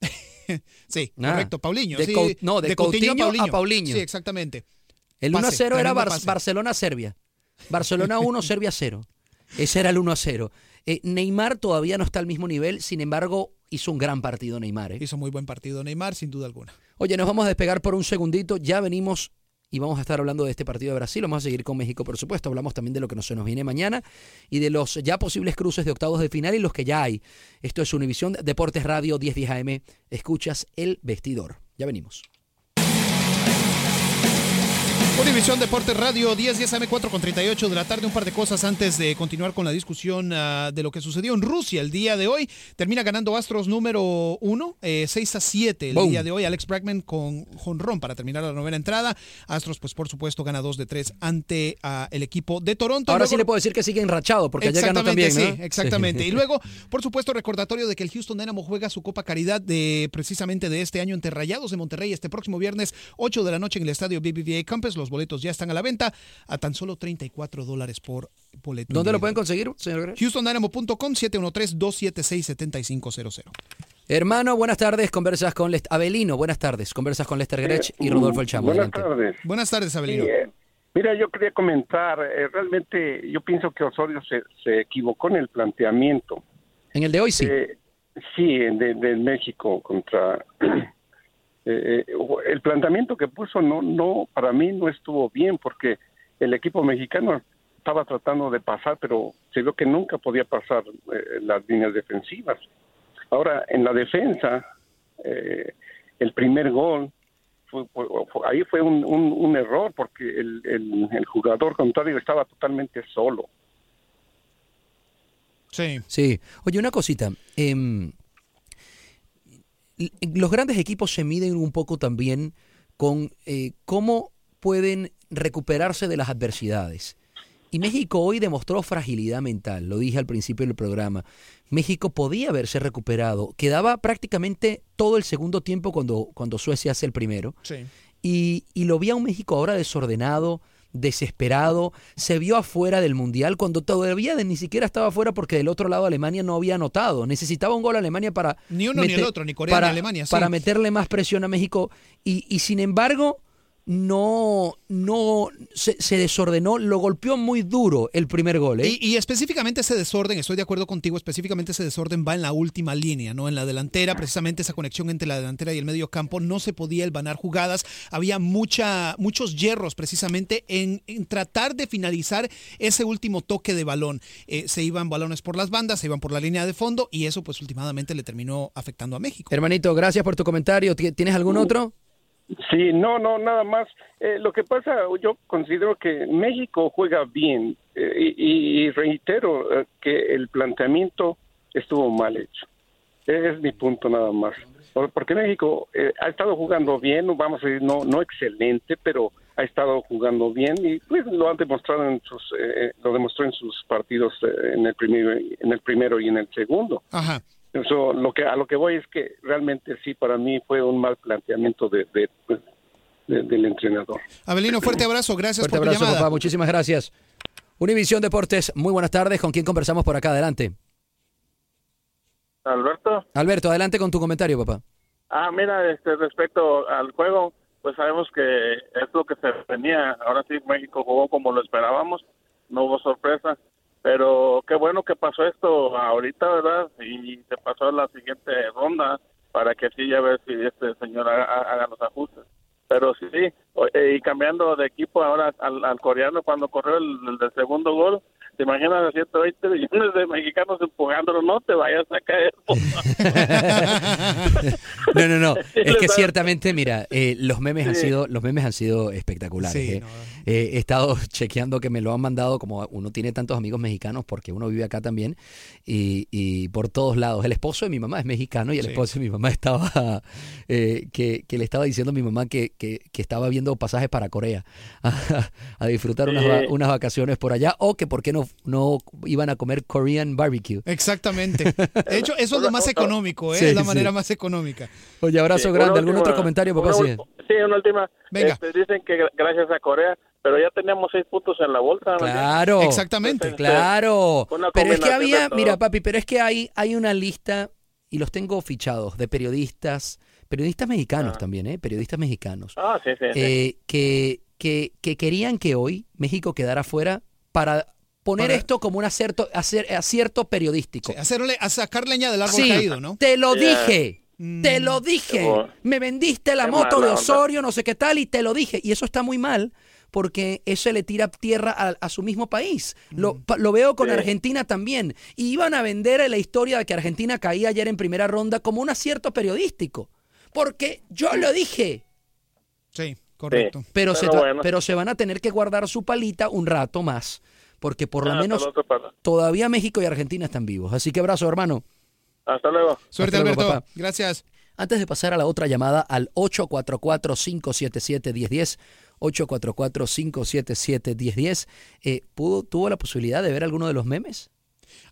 Sí, Ah, correcto, Paulinho. de sí, Cou- no, de Coutinho a Paulinho. Sí, exactamente. El 1 a Pase, 0 era Bar- pase. Barcelona-Serbia. Barcelona 1, Serbia 0. Ese era el 1 a 0. Eh, Neymar todavía no está al mismo nivel, sin embargo, hizo un gran partido Neymar. ¿eh? Hizo muy buen partido Neymar, sin duda alguna. Oye, nos vamos a despegar por un segundito. Ya venimos y vamos a estar hablando de este partido de Brasil. Vamos a seguir con México, por supuesto. Hablamos también de lo que nos- se nos viene mañana y de los ya posibles cruces de octavos de final y los que ya hay. Esto es Univisión Deportes Radio 1010 AM. Escuchas El Vestidor. Ya venimos. Univisión Deportes Radio 10, 10 AM 4 con 38 de la tarde. Un par de cosas antes de continuar con la discusión ah, de lo que sucedió en Rusia el día de hoy. Termina ganando Astros número 1, 6 a 7 el día de hoy. Alex Bregman con jonrón para terminar la novena entrada. Astros, pues por supuesto, gana 2 de 3 ante ah, el equipo de Toronto. Ahora Luego- sí le puedo decir que sigue enrachado porque ayer ganó también. ¿no? sí, exactamente. Y luego, por supuesto, recordatorio de que el Houston Dynamo juega su Copa Caridad de precisamente de este año ante Rayados de Monterrey este próximo viernes 8 de la noche en el estadio BBVA Campus. Los boletos ya están a la venta a tan solo 34 dólares por boleto. ¿Dónde lo pueden conseguir, señor? HoustonDynamo.com 713-276-7500. Hermano, buenas tardes. Conversas con Lester. Abelino, buenas tardes. Conversas con Lester Grech y Rodolfo El Chamo. Buenas Adelante. tardes. Buenas tardes, Abelino. Sí, eh, mira, yo quería comentar, eh, realmente yo pienso que Osorio se, se equivocó en el planteamiento. En el de hoy sí. Eh, Sí, de, de México contra... eh, eh, el planteamiento que puso no, no, para mí no estuvo bien porque el equipo mexicano estaba tratando de pasar, pero se vio que nunca podía pasar eh, las líneas defensivas. Ahora, en la defensa, eh, el primer gol, fue- fue- fue- ahí fue un, un- un error porque el, el- el jugador contrario estaba totalmente solo. Sí. Sí. Oye, una cosita. em, l- los grandes equipos se miden un poco también con eh, cómo pueden recuperarse de las adversidades. Y México hoy demostró fragilidad mental, lo dije al principio del programa. México podía haberse recuperado. Quedaba prácticamente todo el segundo tiempo cuando, cuando Suecia hace el primero. Sí. Y, y lo vi a un México ahora desordenado, desesperado, se vio afuera del Mundial cuando todavía de- ni siquiera estaba afuera porque del otro lado Alemania no había anotado. Necesitaba un gol a Alemania para... Ni uno ni el otro, ni Corea para, ni Alemania, sí. Para meterle más presión a México. Y, y sin embargo, no, no se, se desordenó, lo golpeó muy duro el primer gol. ¿eh? Y, y específicamente ese desorden, estoy de acuerdo contigo, específicamente ese desorden va en la última línea, ¿no? En la delantera, precisamente esa conexión entre la delantera y el medio campo, no se podía elbanar jugadas, había mucha, muchos hierros precisamente en, en tratar de finalizar ese último toque de balón. Eh, se iban balones por las bandas, se iban por la línea de fondo y eso pues últimamente le terminó afectando a México. Hermanito, gracias por tu comentario. ¿Ti- ¿Tienes algún otro? Sí, no, no, nada más. Eh, lo que pasa, yo considero que México juega bien eh, y, y reitero eh, que el planteamiento estuvo mal hecho. Es mi punto nada más. Por- Porque México eh, ha estado jugando bien, vamos a decir no, no excelente, pero ha estado jugando bien y pues lo han demostrado en sus, lo demostró en sus partidos en el primero, en el primero y en el segundo. Ajá. Eso, lo que a lo que voy es que realmente sí para mí fue un mal planteamiento de, de- de- del entrenador. Abelino, fuerte abrazo, gracias Fuerte por tu abrazo, llamada. papá. Muchísimas gracias. Univisión Deportes, muy buenas tardes. ¿Con quién conversamos por acá? Adelante. Alberto. Alberto, adelante con tu comentario, papá. Ah, mira, este, respecto al juego, pues sabemos que es lo que se venía. Ahora sí, México jugó como lo esperábamos, no hubo sorpresa. Pero qué bueno que pasó esto ahorita, ¿verdad? Y se pasó a la siguiente ronda para que sí, ya ver si este señor haga, haga los ajustes. Pero sí, eh, y cambiando de equipo ahora al, al coreano cuando corrió el, el del segundo gol, te imaginas a 120 millones de mexicanos empujándolo, no te vayas a caer. No, no, no. Es que ciertamente, mira, eh, los memes han sido, los memes han sido espectaculares. Sí, eh. Eh, he estado chequeando que me lo han mandado, como uno tiene tantos amigos mexicanos, porque uno vive acá también, y, y por todos lados. El esposo de mi mamá es mexicano y el Sí. esposo de mi mamá estaba, eh, que, que le estaba diciendo a mi mamá que, que, que estaba viendo pasajes para Corea a, a disfrutar unas, Sí. unas vacaciones por allá, o que por qué no, no iban a comer Korean barbecue. Exactamente. De hecho, eso es lo más económico, ¿eh? Sí, es la sí. manera más económica. Oye, abrazo Sí, grande. ¿Algún última- otro comentario, papá? una Sí. una última. Venga. Este, dicen que gra- gracias a Corea, pero ya teníamos seis puntos en la bolsa. ¿no? Claro. Exactamente. Claro. Pero es que había, mira, papi, pero es que hay, hay una lista, y los tengo fichados, de periodistas, periodistas mexicanos también, ¿eh? Periodistas mexicanos, Ah, sí, sí. sí. eh, que, que, que querían que hoy México quedara fuera para poner Para- esto como un acierto, acer- acierto periodístico. Hacerle, a sacar leña del árbol Sí, caído, ¿no? te lo Yeah. dije. Mm. Te lo dije. Me vendiste la moto de. Osorio, no sé qué tal, y te lo dije. Y eso está muy mal porque eso le tira tierra a, a su mismo país. Lo, pa- lo veo con Sí. Argentina también. Y iban a vender la historia de que Argentina caía ayer en primera ronda como un acierto periodístico. Porque yo lo dije. Sí, correcto. Pero, se, Pero tra- bueno. pero se van a tener que guardar su palita un rato más. Porque por lo Ah, menos todavía México y Argentina están vivos. Así que abrazo, hermano. Hasta luego. Suerte, Hasta luego, Alberto. papá. Gracias. Antes de pasar a la otra llamada al 844-577-1010, 844-577-1010, eh, ¿pudo- ¿tuvo la posibilidad de ver alguno de los memes?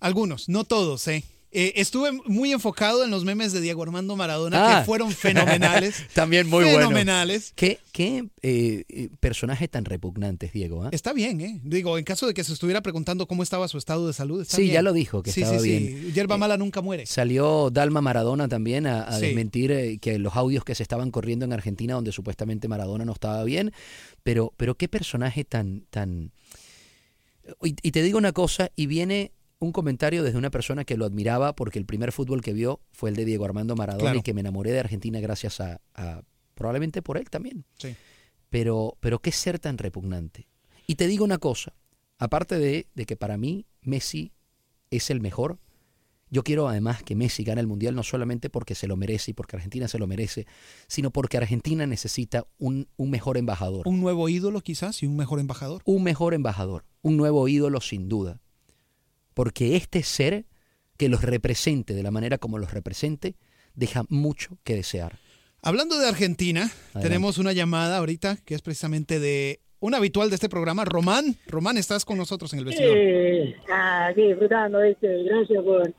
Algunos, no todos, ¿eh? Eh, estuve muy enfocado en los memes de Diego Armando Maradona, Ah. que fueron fenomenales. También muy Fenomenales. bueno. ¿Qué, qué eh, eh, personaje tan repugnante, Diego? ah? Está bien, ¿eh? Digo, en caso de que se estuviera preguntando cómo estaba su estado de salud, está Sí, bien. ya lo dijo, que sí, estaba sí, bien. Sí, Hierba mala nunca muere. Salió Dalma Maradona también a, desmentir eh, que los audios que se estaban corriendo en Argentina, donde supuestamente Maradona no estaba bien. Pero, pero qué personaje tan, tan. Y, y te digo una cosa, y viene un comentario desde una persona que lo admiraba porque el primer fútbol que vio fue el de Diego Armando Maradona Claro. y que me enamoré de Argentina gracias a, a- probablemente por él también. Sí. Pero, pero qué ser tan repugnante. Y te digo una cosa, aparte de, de que para mí Messi es el mejor, yo quiero además que Messi gane el Mundial no solamente porque se lo merece y porque Argentina se lo merece, sino porque Argentina necesita un, un mejor embajador. Un nuevo ídolo quizás y un mejor embajador. Un mejor embajador, un nuevo ídolo sin duda. Porque este ser que los represente de la manera como los represente deja mucho que desear. Hablando de Argentina, tenemos una llamada ahorita que es precisamente de un habitual de este programa, Román. Román, estás con nosotros en el vestidor. Sí, ah, aquí disfrutando, ¿viste? Gracias por,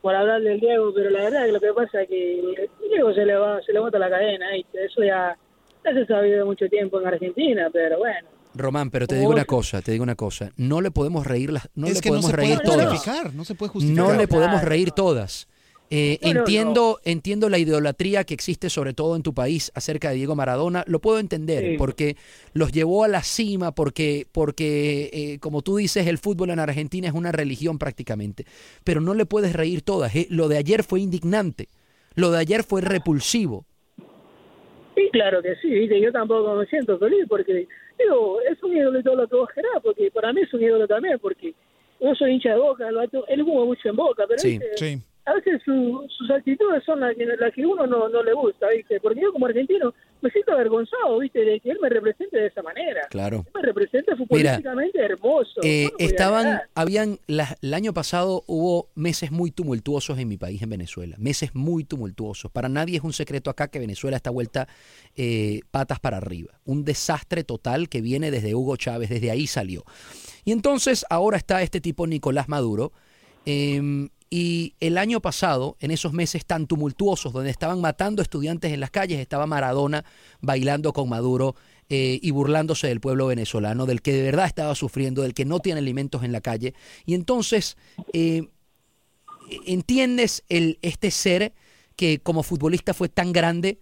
por hablar del Diego, pero la verdad que lo que pasa es que Diego se le va, se le bota la cadena, ¿viste? Eso ya, ya se sabido de mucho tiempo en Argentina, pero bueno. Román, pero te digo una cosa, te digo una cosa, no le podemos reír las, no es le que no podemos se reír puede todas. justificar, no se puede justificar. No le podemos reír todas. Eh, No, no, entiendo, entiendo la idolatría que existe sobre todo en tu país acerca de Diego Maradona, lo puedo entender, Sí. porque los llevó a la cima, porque, porque eh, como tú dices, el fútbol en Argentina es una religión prácticamente, pero no le puedes reír todas. eh. Lo de ayer fue indignante, lo de ayer fue repulsivo. Sí, claro que sí. Yo tampoco me siento feliz porque, digo, es un ídolo y todo lo que vos querás, porque para mí es un ídolo también, porque yo soy hincha de Boca, el vato- él jugó mucho en Boca, pero Sí, ¿viste? A veces su- sus actitudes son las que, las que uno no, no le gusta, ¿viste? Porque yo como argentino me siento avergonzado, ¿viste? De que él me represente de esa manera. Claro. Él me representa futbolísticamente hermoso. Eh, ¿Cómo no voy a estaban, habían, la- el año pasado hubo meses muy tumultuosos en mi país, en Venezuela, meses muy tumultuosos. Para nadie es un secreto acá que Venezuela está vuelta eh, patas para arriba. Un desastre total que viene desde Hugo Chávez, desde ahí salió. Y entonces ahora está este tipo Nicolás Maduro. eh, y el año pasado, en esos meses tan tumultuosos, donde estaban matando estudiantes en las calles, estaba Maradona bailando con Maduro eh, y burlándose del pueblo venezolano, del que de verdad estaba sufriendo, del que no tiene alimentos en la calle. Y entonces, eh, entiendes el, este ser que como futbolista fue tan grande,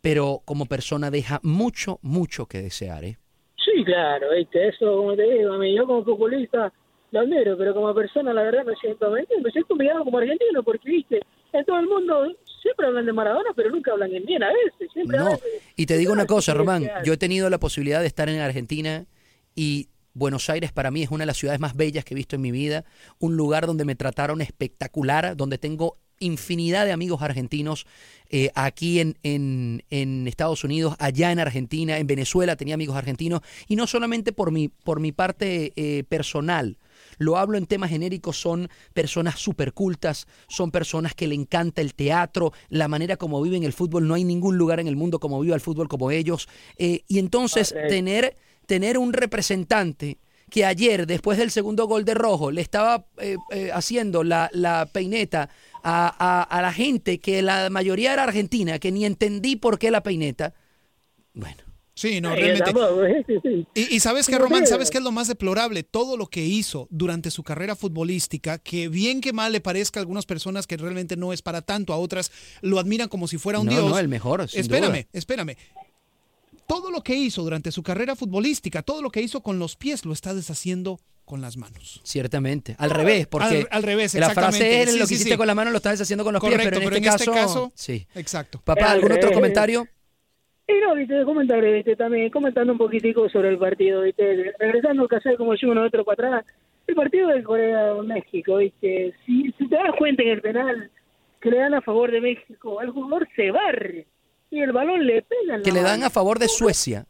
pero como persona deja mucho, mucho que desear. ¿eh? Sí, claro, ¿viste? Eso, como te digo, a mí, yo como futbolista lo admiro, pero como persona, la verdad, me siento, me, me siento humillado como argentino, porque, ¿viste? En todo el mundo siempre hablan de Maradona, pero nunca hablan en bien a veces. Siempre No, de- y te digo una cosa, Román, yo he tenido la posibilidad de estar en Argentina y Buenos Aires para mí es una de las ciudades más bellas que he visto en mi vida, un lugar donde me trataron espectacular, donde tengo infinidad de amigos argentinos eh, aquí en, en, en Estados Unidos, allá en Argentina, en Venezuela tenía amigos argentinos y no solamente por mi, por mi parte eh, personal, lo hablo en temas genéricos, son personas súper cultas, son personas que le encanta el teatro, la manera como viven el fútbol, no hay ningún lugar en el mundo como viva el fútbol como ellos. Eh, y entonces tener, tener un representante que ayer, después del segundo gol de Rojo, le estaba eh, eh, haciendo la, la peineta a, a- a la gente que la mayoría era argentina, que ni entendí por qué la peineta. Sí, no, realmente. Y, y sabes que, Como Román, ¿sabes qué es lo más deplorable? Todo lo que hizo durante su carrera futbolística, que bien que mal le parezca a algunas personas que realmente no es para tanto, a otras lo admiran como si fuera un No, dios. no, el mejor, sin Espérame, duda. espérame. Todo lo que hizo durante su carrera futbolística, todo lo que hizo con los pies, lo está deshaciendo con las manos. Ciertamente. Al revés, porque Al- al revés, la frase es Sí, lo que sí, hiciste sí. con la mano lo estás haciendo con los Correcto, pies, pero en, pero este, en este caso, caso, sí. Exacto. Papá, ¿algún otro comentario? Y no, viste, comentar, viste, también comentando un poquitico sobre el partido, viste, regresando al caso como si uno otro para atrás, el partido de Corea-México, viste, si, si te das cuenta en el penal que le dan a favor de México, el jugador se barre y el balón le pega Que le dan a favor de Suecia.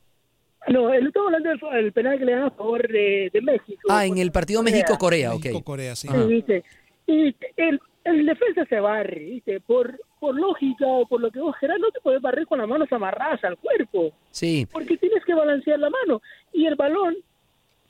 No, el, estamos hablando del penal que le dan a favor de, de México. Ah, en el partido México-Corea, ok. Corea, sí. Sí, ¿viste? Y el, el defensa se barre, ¿viste? Por, por lógica o por lo que vos querás, no te puedes barrer con las manos amarradas al cuerpo, Sí. porque tienes que balancear la mano. Y el balón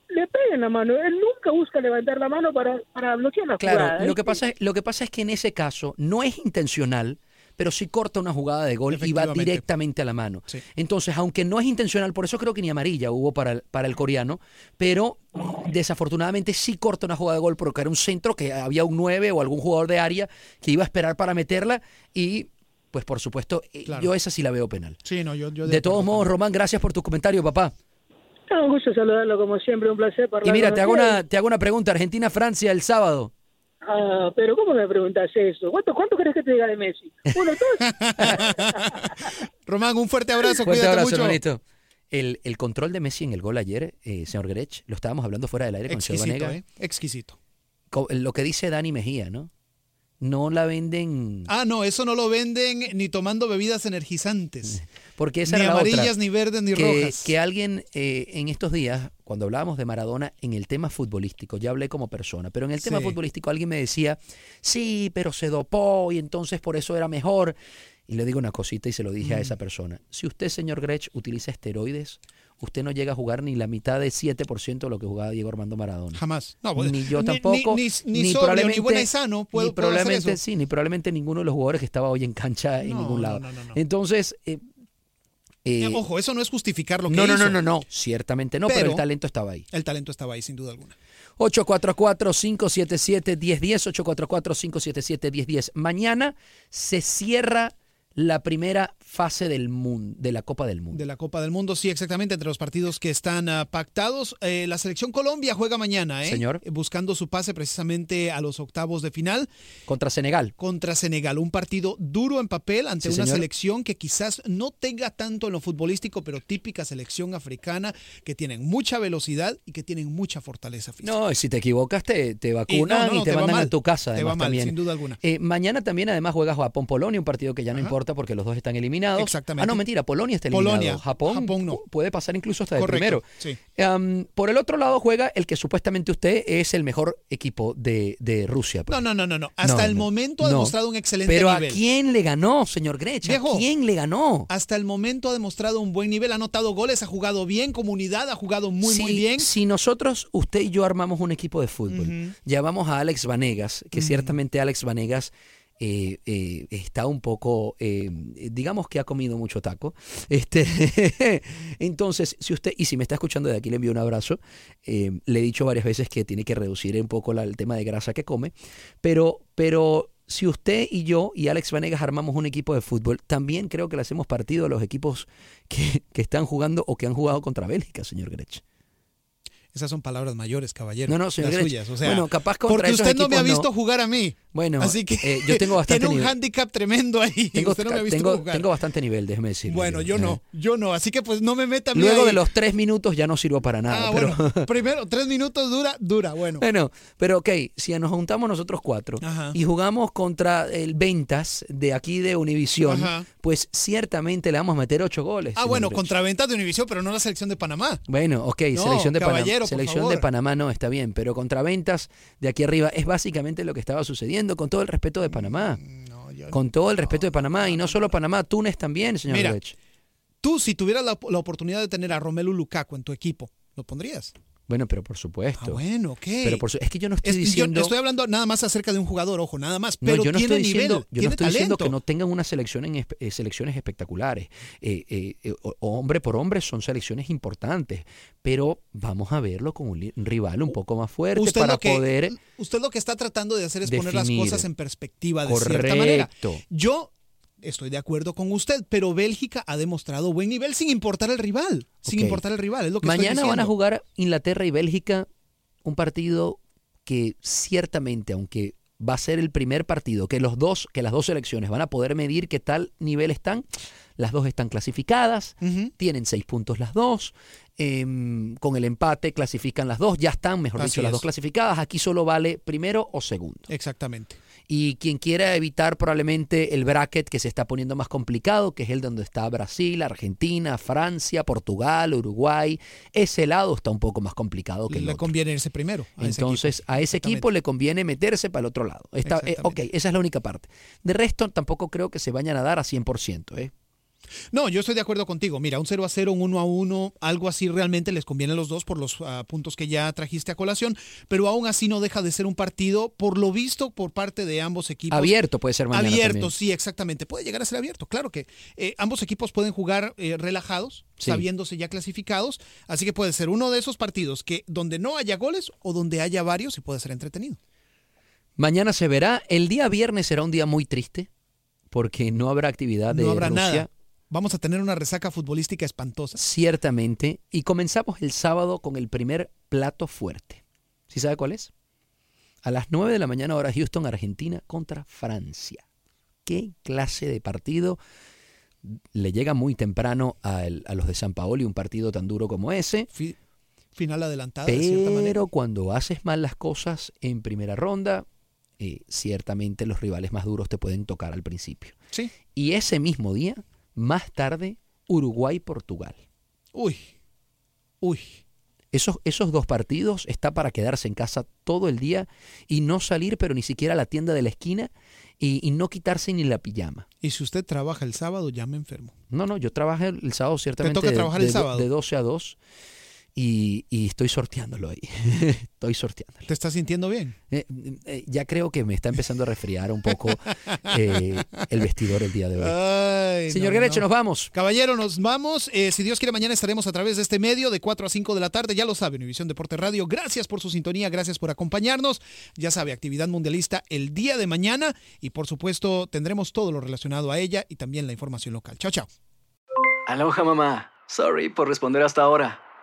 le pega en la mano. Él nunca busca levantar la mano para, para bloquear la Claro, jugada. lo que, pasa, es- lo que pasa es que en ese caso no es intencional, pero sí corta una jugada de gol y va directamente a la mano. Entonces, aunque no es intencional, por eso creo que ni amarilla hubo para el, para el coreano, pero desafortunadamente sí corta una jugada de gol porque era un centro que había un 9 o algún jugador de área que iba a esperar para meterla y pues por supuesto eh, Claro. yo esa sí la veo penal. Sí, no, yo, yo De todos modos, Román, gracias por tu comentario, papá. Un gusto saludarlo como siempre, un placer. Y mira, te hago una, te hago una pregunta. Argentina-Francia el sábado. Ah, pero ¿cómo me preguntas eso? ¿Cuánto, cuánto crees que te diga de Messi? Uno, dos. Román, un fuerte abrazo, Fuerte cuídate abrazo, mucho. hermanito. El, el control de Messi en el gol ayer, eh, señor Grech, lo estábamos hablando fuera del aire con Silva Exquisito, Nega. ¿eh? Exquisito. Lo que dice Dani Mejía, ¿no? No la venden Ah, no, eso no lo venden ni tomando bebidas energizantes. porque esa ni era la otra, amarillas, ni verdes, ni que, rojas. Que alguien eh, en estos días, cuando hablábamos de Maradona, en el tema futbolístico, ya hablé como persona, pero en el tema Sí. futbolístico alguien me decía, sí, pero se dopó y entonces por eso era mejor. Y le digo una cosita y se lo dije a Mm. esa persona. Si usted, señor Grech, utiliza esteroides, usted no llega a jugar ni la mitad del 7% de lo que jugaba Diego Armando Maradona. Jamás. No, pues, ni yo tampoco. ni- ni- ni sobrio, ni buena y sano puedo- ni puedo hacer probablemente, eso. sí, ni probablemente ninguno de los jugadores que estaba hoy en cancha en No, ningún lado. no. Entonces, eh, eh, Eh, Ojo, eso no es justificar lo que no, no, hizo. no, no, no, ciertamente no, pero, Pero- el talento estaba ahí. El talento estaba ahí, sin duda alguna. 844-577-1010, 844-577-1010. Mañana se cierra la primera fase del mundo, de la Copa del Mundo. De la Copa del Mundo, sí, exactamente, entre los partidos que están ah, pactados. Eh, la selección Colombia juega mañana, ¿eh? Señor. Eh, Buscando su pase precisamente a los octavos de final Contra Senegal. contra Senegal. Un partido duro en papel ante Sí, una señor. selección que quizás no tenga tanto en lo futbolístico, pero típica selección africana que tienen mucha velocidad y que tienen mucha fortaleza física. No, y si te equivocas te, te vacunan y, no, no, te, mandan mal. a tu casa. Te va mal, también. sin duda alguna. Eh, mañana también además juega Japón-Polonia, un partido que ya no importa porque los dos están eliminados. Exactamente. Ah, no, mentira, Polonia está eliminado. Polonia. Japón, Japón no. pu- puede pasar incluso hasta de Correcto, primero. sí. Por el otro lado juega el que supuestamente usted es el mejor equipo de, de Rusia. pues. No, no, no, no, no. Hasta No, el no, momento ha demostrado un excelente Pero nivel. ¿a quién le ganó, señor Grech? ¿A quién le ganó? Hasta el momento ha demostrado un buen nivel, ha anotado goles, ha jugado bien, comunidad ha jugado muy, muy bien. Si nosotros, usted y yo armamos un equipo de fútbol, Ujú. llamamos a Alex Vanegas, que ciertamente Alex Vanegas eh, eh, está un poco, eh, digamos que ha comido mucho taco. Este, entonces, si usted, y si me está escuchando de aquí, le envío un abrazo. Eh, le he dicho varias veces que tiene que reducir un poco la- el tema de grasa que come, pero, pero si usted y yo y Alex Vanegas armamos un equipo de fútbol, también creo que le hacemos partido a los equipos que, que están jugando o que han jugado contra Bélgica, señor Grech. Esas son palabras mayores, caballero. No, no, señor las suyas. O sea, Bueno, capaz contra porque usted no me ha visto no. jugar a mí. Bueno, Así que eh, yo tengo bastante tiene un nivel. handicap tremendo ahí. Tengo, usted no me ha visto tengo, jugar. tengo bastante nivel, déjeme decirle. bueno, yo no, yo no. Así que pues no me meta a mí Luego ahí. de los tres minutos ya no sirvo para nada. Ah, pero, bueno. Primero, tres minutos dura, dura, bueno. bueno, pero ok, si nos juntamos nosotros cuatro Ajá. y jugamos contra el Ventas de aquí de Univisión, pues ciertamente le vamos a meter ocho goles. Ah, bueno, contra ventas de Univision, pero no la selección de Panamá. Bueno, ok, No, selección de Panamá. Por Selección de Panamá no está bien, pero contra ventas de aquí arriba es básicamente lo que estaba sucediendo, con todo el respeto de Panamá. con todo el respeto de Panamá, y no solo Panamá, Túnez también, señor Mira. Tú, si tuvieras la, la oportunidad de tener a Romelu Lukaku en tu equipo, ¿lo pondrías? Bueno, pero por supuesto. Ah, bueno, ok. Pero por su- es que yo no estoy Es- yo diciendo. estoy hablando nada más acerca de un jugador, ojo, nada más. No, Pero yo no tiene estoy nivel, diciendo, yo no estoy diciendo que no tengan una selección eh, selecciones espectaculares. Eh, eh, eh, hombre por hombre son selecciones importantes, pero vamos a verlo con un, rival un poco más fuerte Usted para que, poder. usted lo que está tratando de hacer es poner las cosas en perspectiva de cierta manera. Correcto. Yo estoy de acuerdo con usted, pero Bélgica ha demostrado buen nivel sin importar el rival. Sin importar el rival, es lo que estoy Mañana van a jugar Inglaterra y Bélgica, un partido que ciertamente, aunque va a ser el primer partido que los dos, que las dos selecciones van a poder medir qué tal nivel están. Las dos están clasificadas, tienen seis puntos las dos. em, con el empate clasifican las dos, ya están, mejor Así dicho, las es. dos clasificadas. Aquí solo vale primero o segundo. Exactamente. Y quien quiera evitar probablemente el bracket que se está poniendo más complicado, que es el donde está Brasil, Argentina, Francia, Portugal, Uruguay, ese lado está un poco más complicado que el Le otro. conviene irse primero. a Entonces a ese equipo le conviene meterse para el otro lado. Está, eh, ok, esa es la única parte. De resto, tampoco creo que se vayan a dar a 100%. ¿eh? No, yo estoy de acuerdo contigo. Mira, un 0 a 0, un 1 a 1, algo así realmente les conviene a los dos por los ah, puntos que ya trajiste a colación, pero aún así no deja de ser un partido, por lo visto, por parte de ambos equipos. Abierto puede ser mañana Abierto, también. sí, exactamente. Puede llegar a ser abierto, claro que eh, ambos equipos pueden jugar eh, relajados, Sí. sabiéndose ya clasificados, así que puede ser uno de esos partidos que donde no haya goles o donde haya varios y puede ser entretenido. Mañana se verá. El día viernes será un día muy triste porque no habrá actividad de no habrá Rusia. nada. Vamos a tener una resaca futbolística espantosa. Ciertamente. Y comenzamos el sábado con el primer plato fuerte. ¿Sí sabe cuál es? a las 9 de la mañana hora Houston, Argentina contra Francia. ¿Qué clase de partido? Le llega muy temprano a, el- a los de San Paoli un partido tan duro como ese. Final adelantada, de cierta manera. Pero cuando haces mal las cosas en primera ronda, eh, ciertamente los rivales más duros te pueden tocar al principio. Sí. Y ese mismo día, más tarde, Uruguay-Portugal. Uy, uy. Esos, esos dos partidos está para quedarse en casa todo el día y no salir, pero ni siquiera a la tienda de la esquina y, y no quitarse ni la pijama. Y si usted trabaja el sábado, ya me enfermo. No, no, yo trabajé el sábado ciertamente toca de- trabajar de, el do- sábado? de 12 a 2 y, y estoy sorteándolo ahí. estoy sorteándolo. ¿Te estás sintiendo bien? Eh, eh, ya creo que me está empezando a resfriar un poco eh, el vestidor el día de hoy. Ay, Señor no, nos vamos. Caballero, nos vamos. Eh, si Dios quiere, mañana estaremos a través de este medio de 4 a 5 de la tarde. Ya lo sabe, Univisión Deporte Radio. Gracias por su sintonía, gracias por acompañarnos. Ya sabe, actividad mundialista el día de mañana. Y por supuesto, tendremos todo lo relacionado a ella y también la información local. Chao, chao. Aloha mamá. Sorry por responder hasta ahora.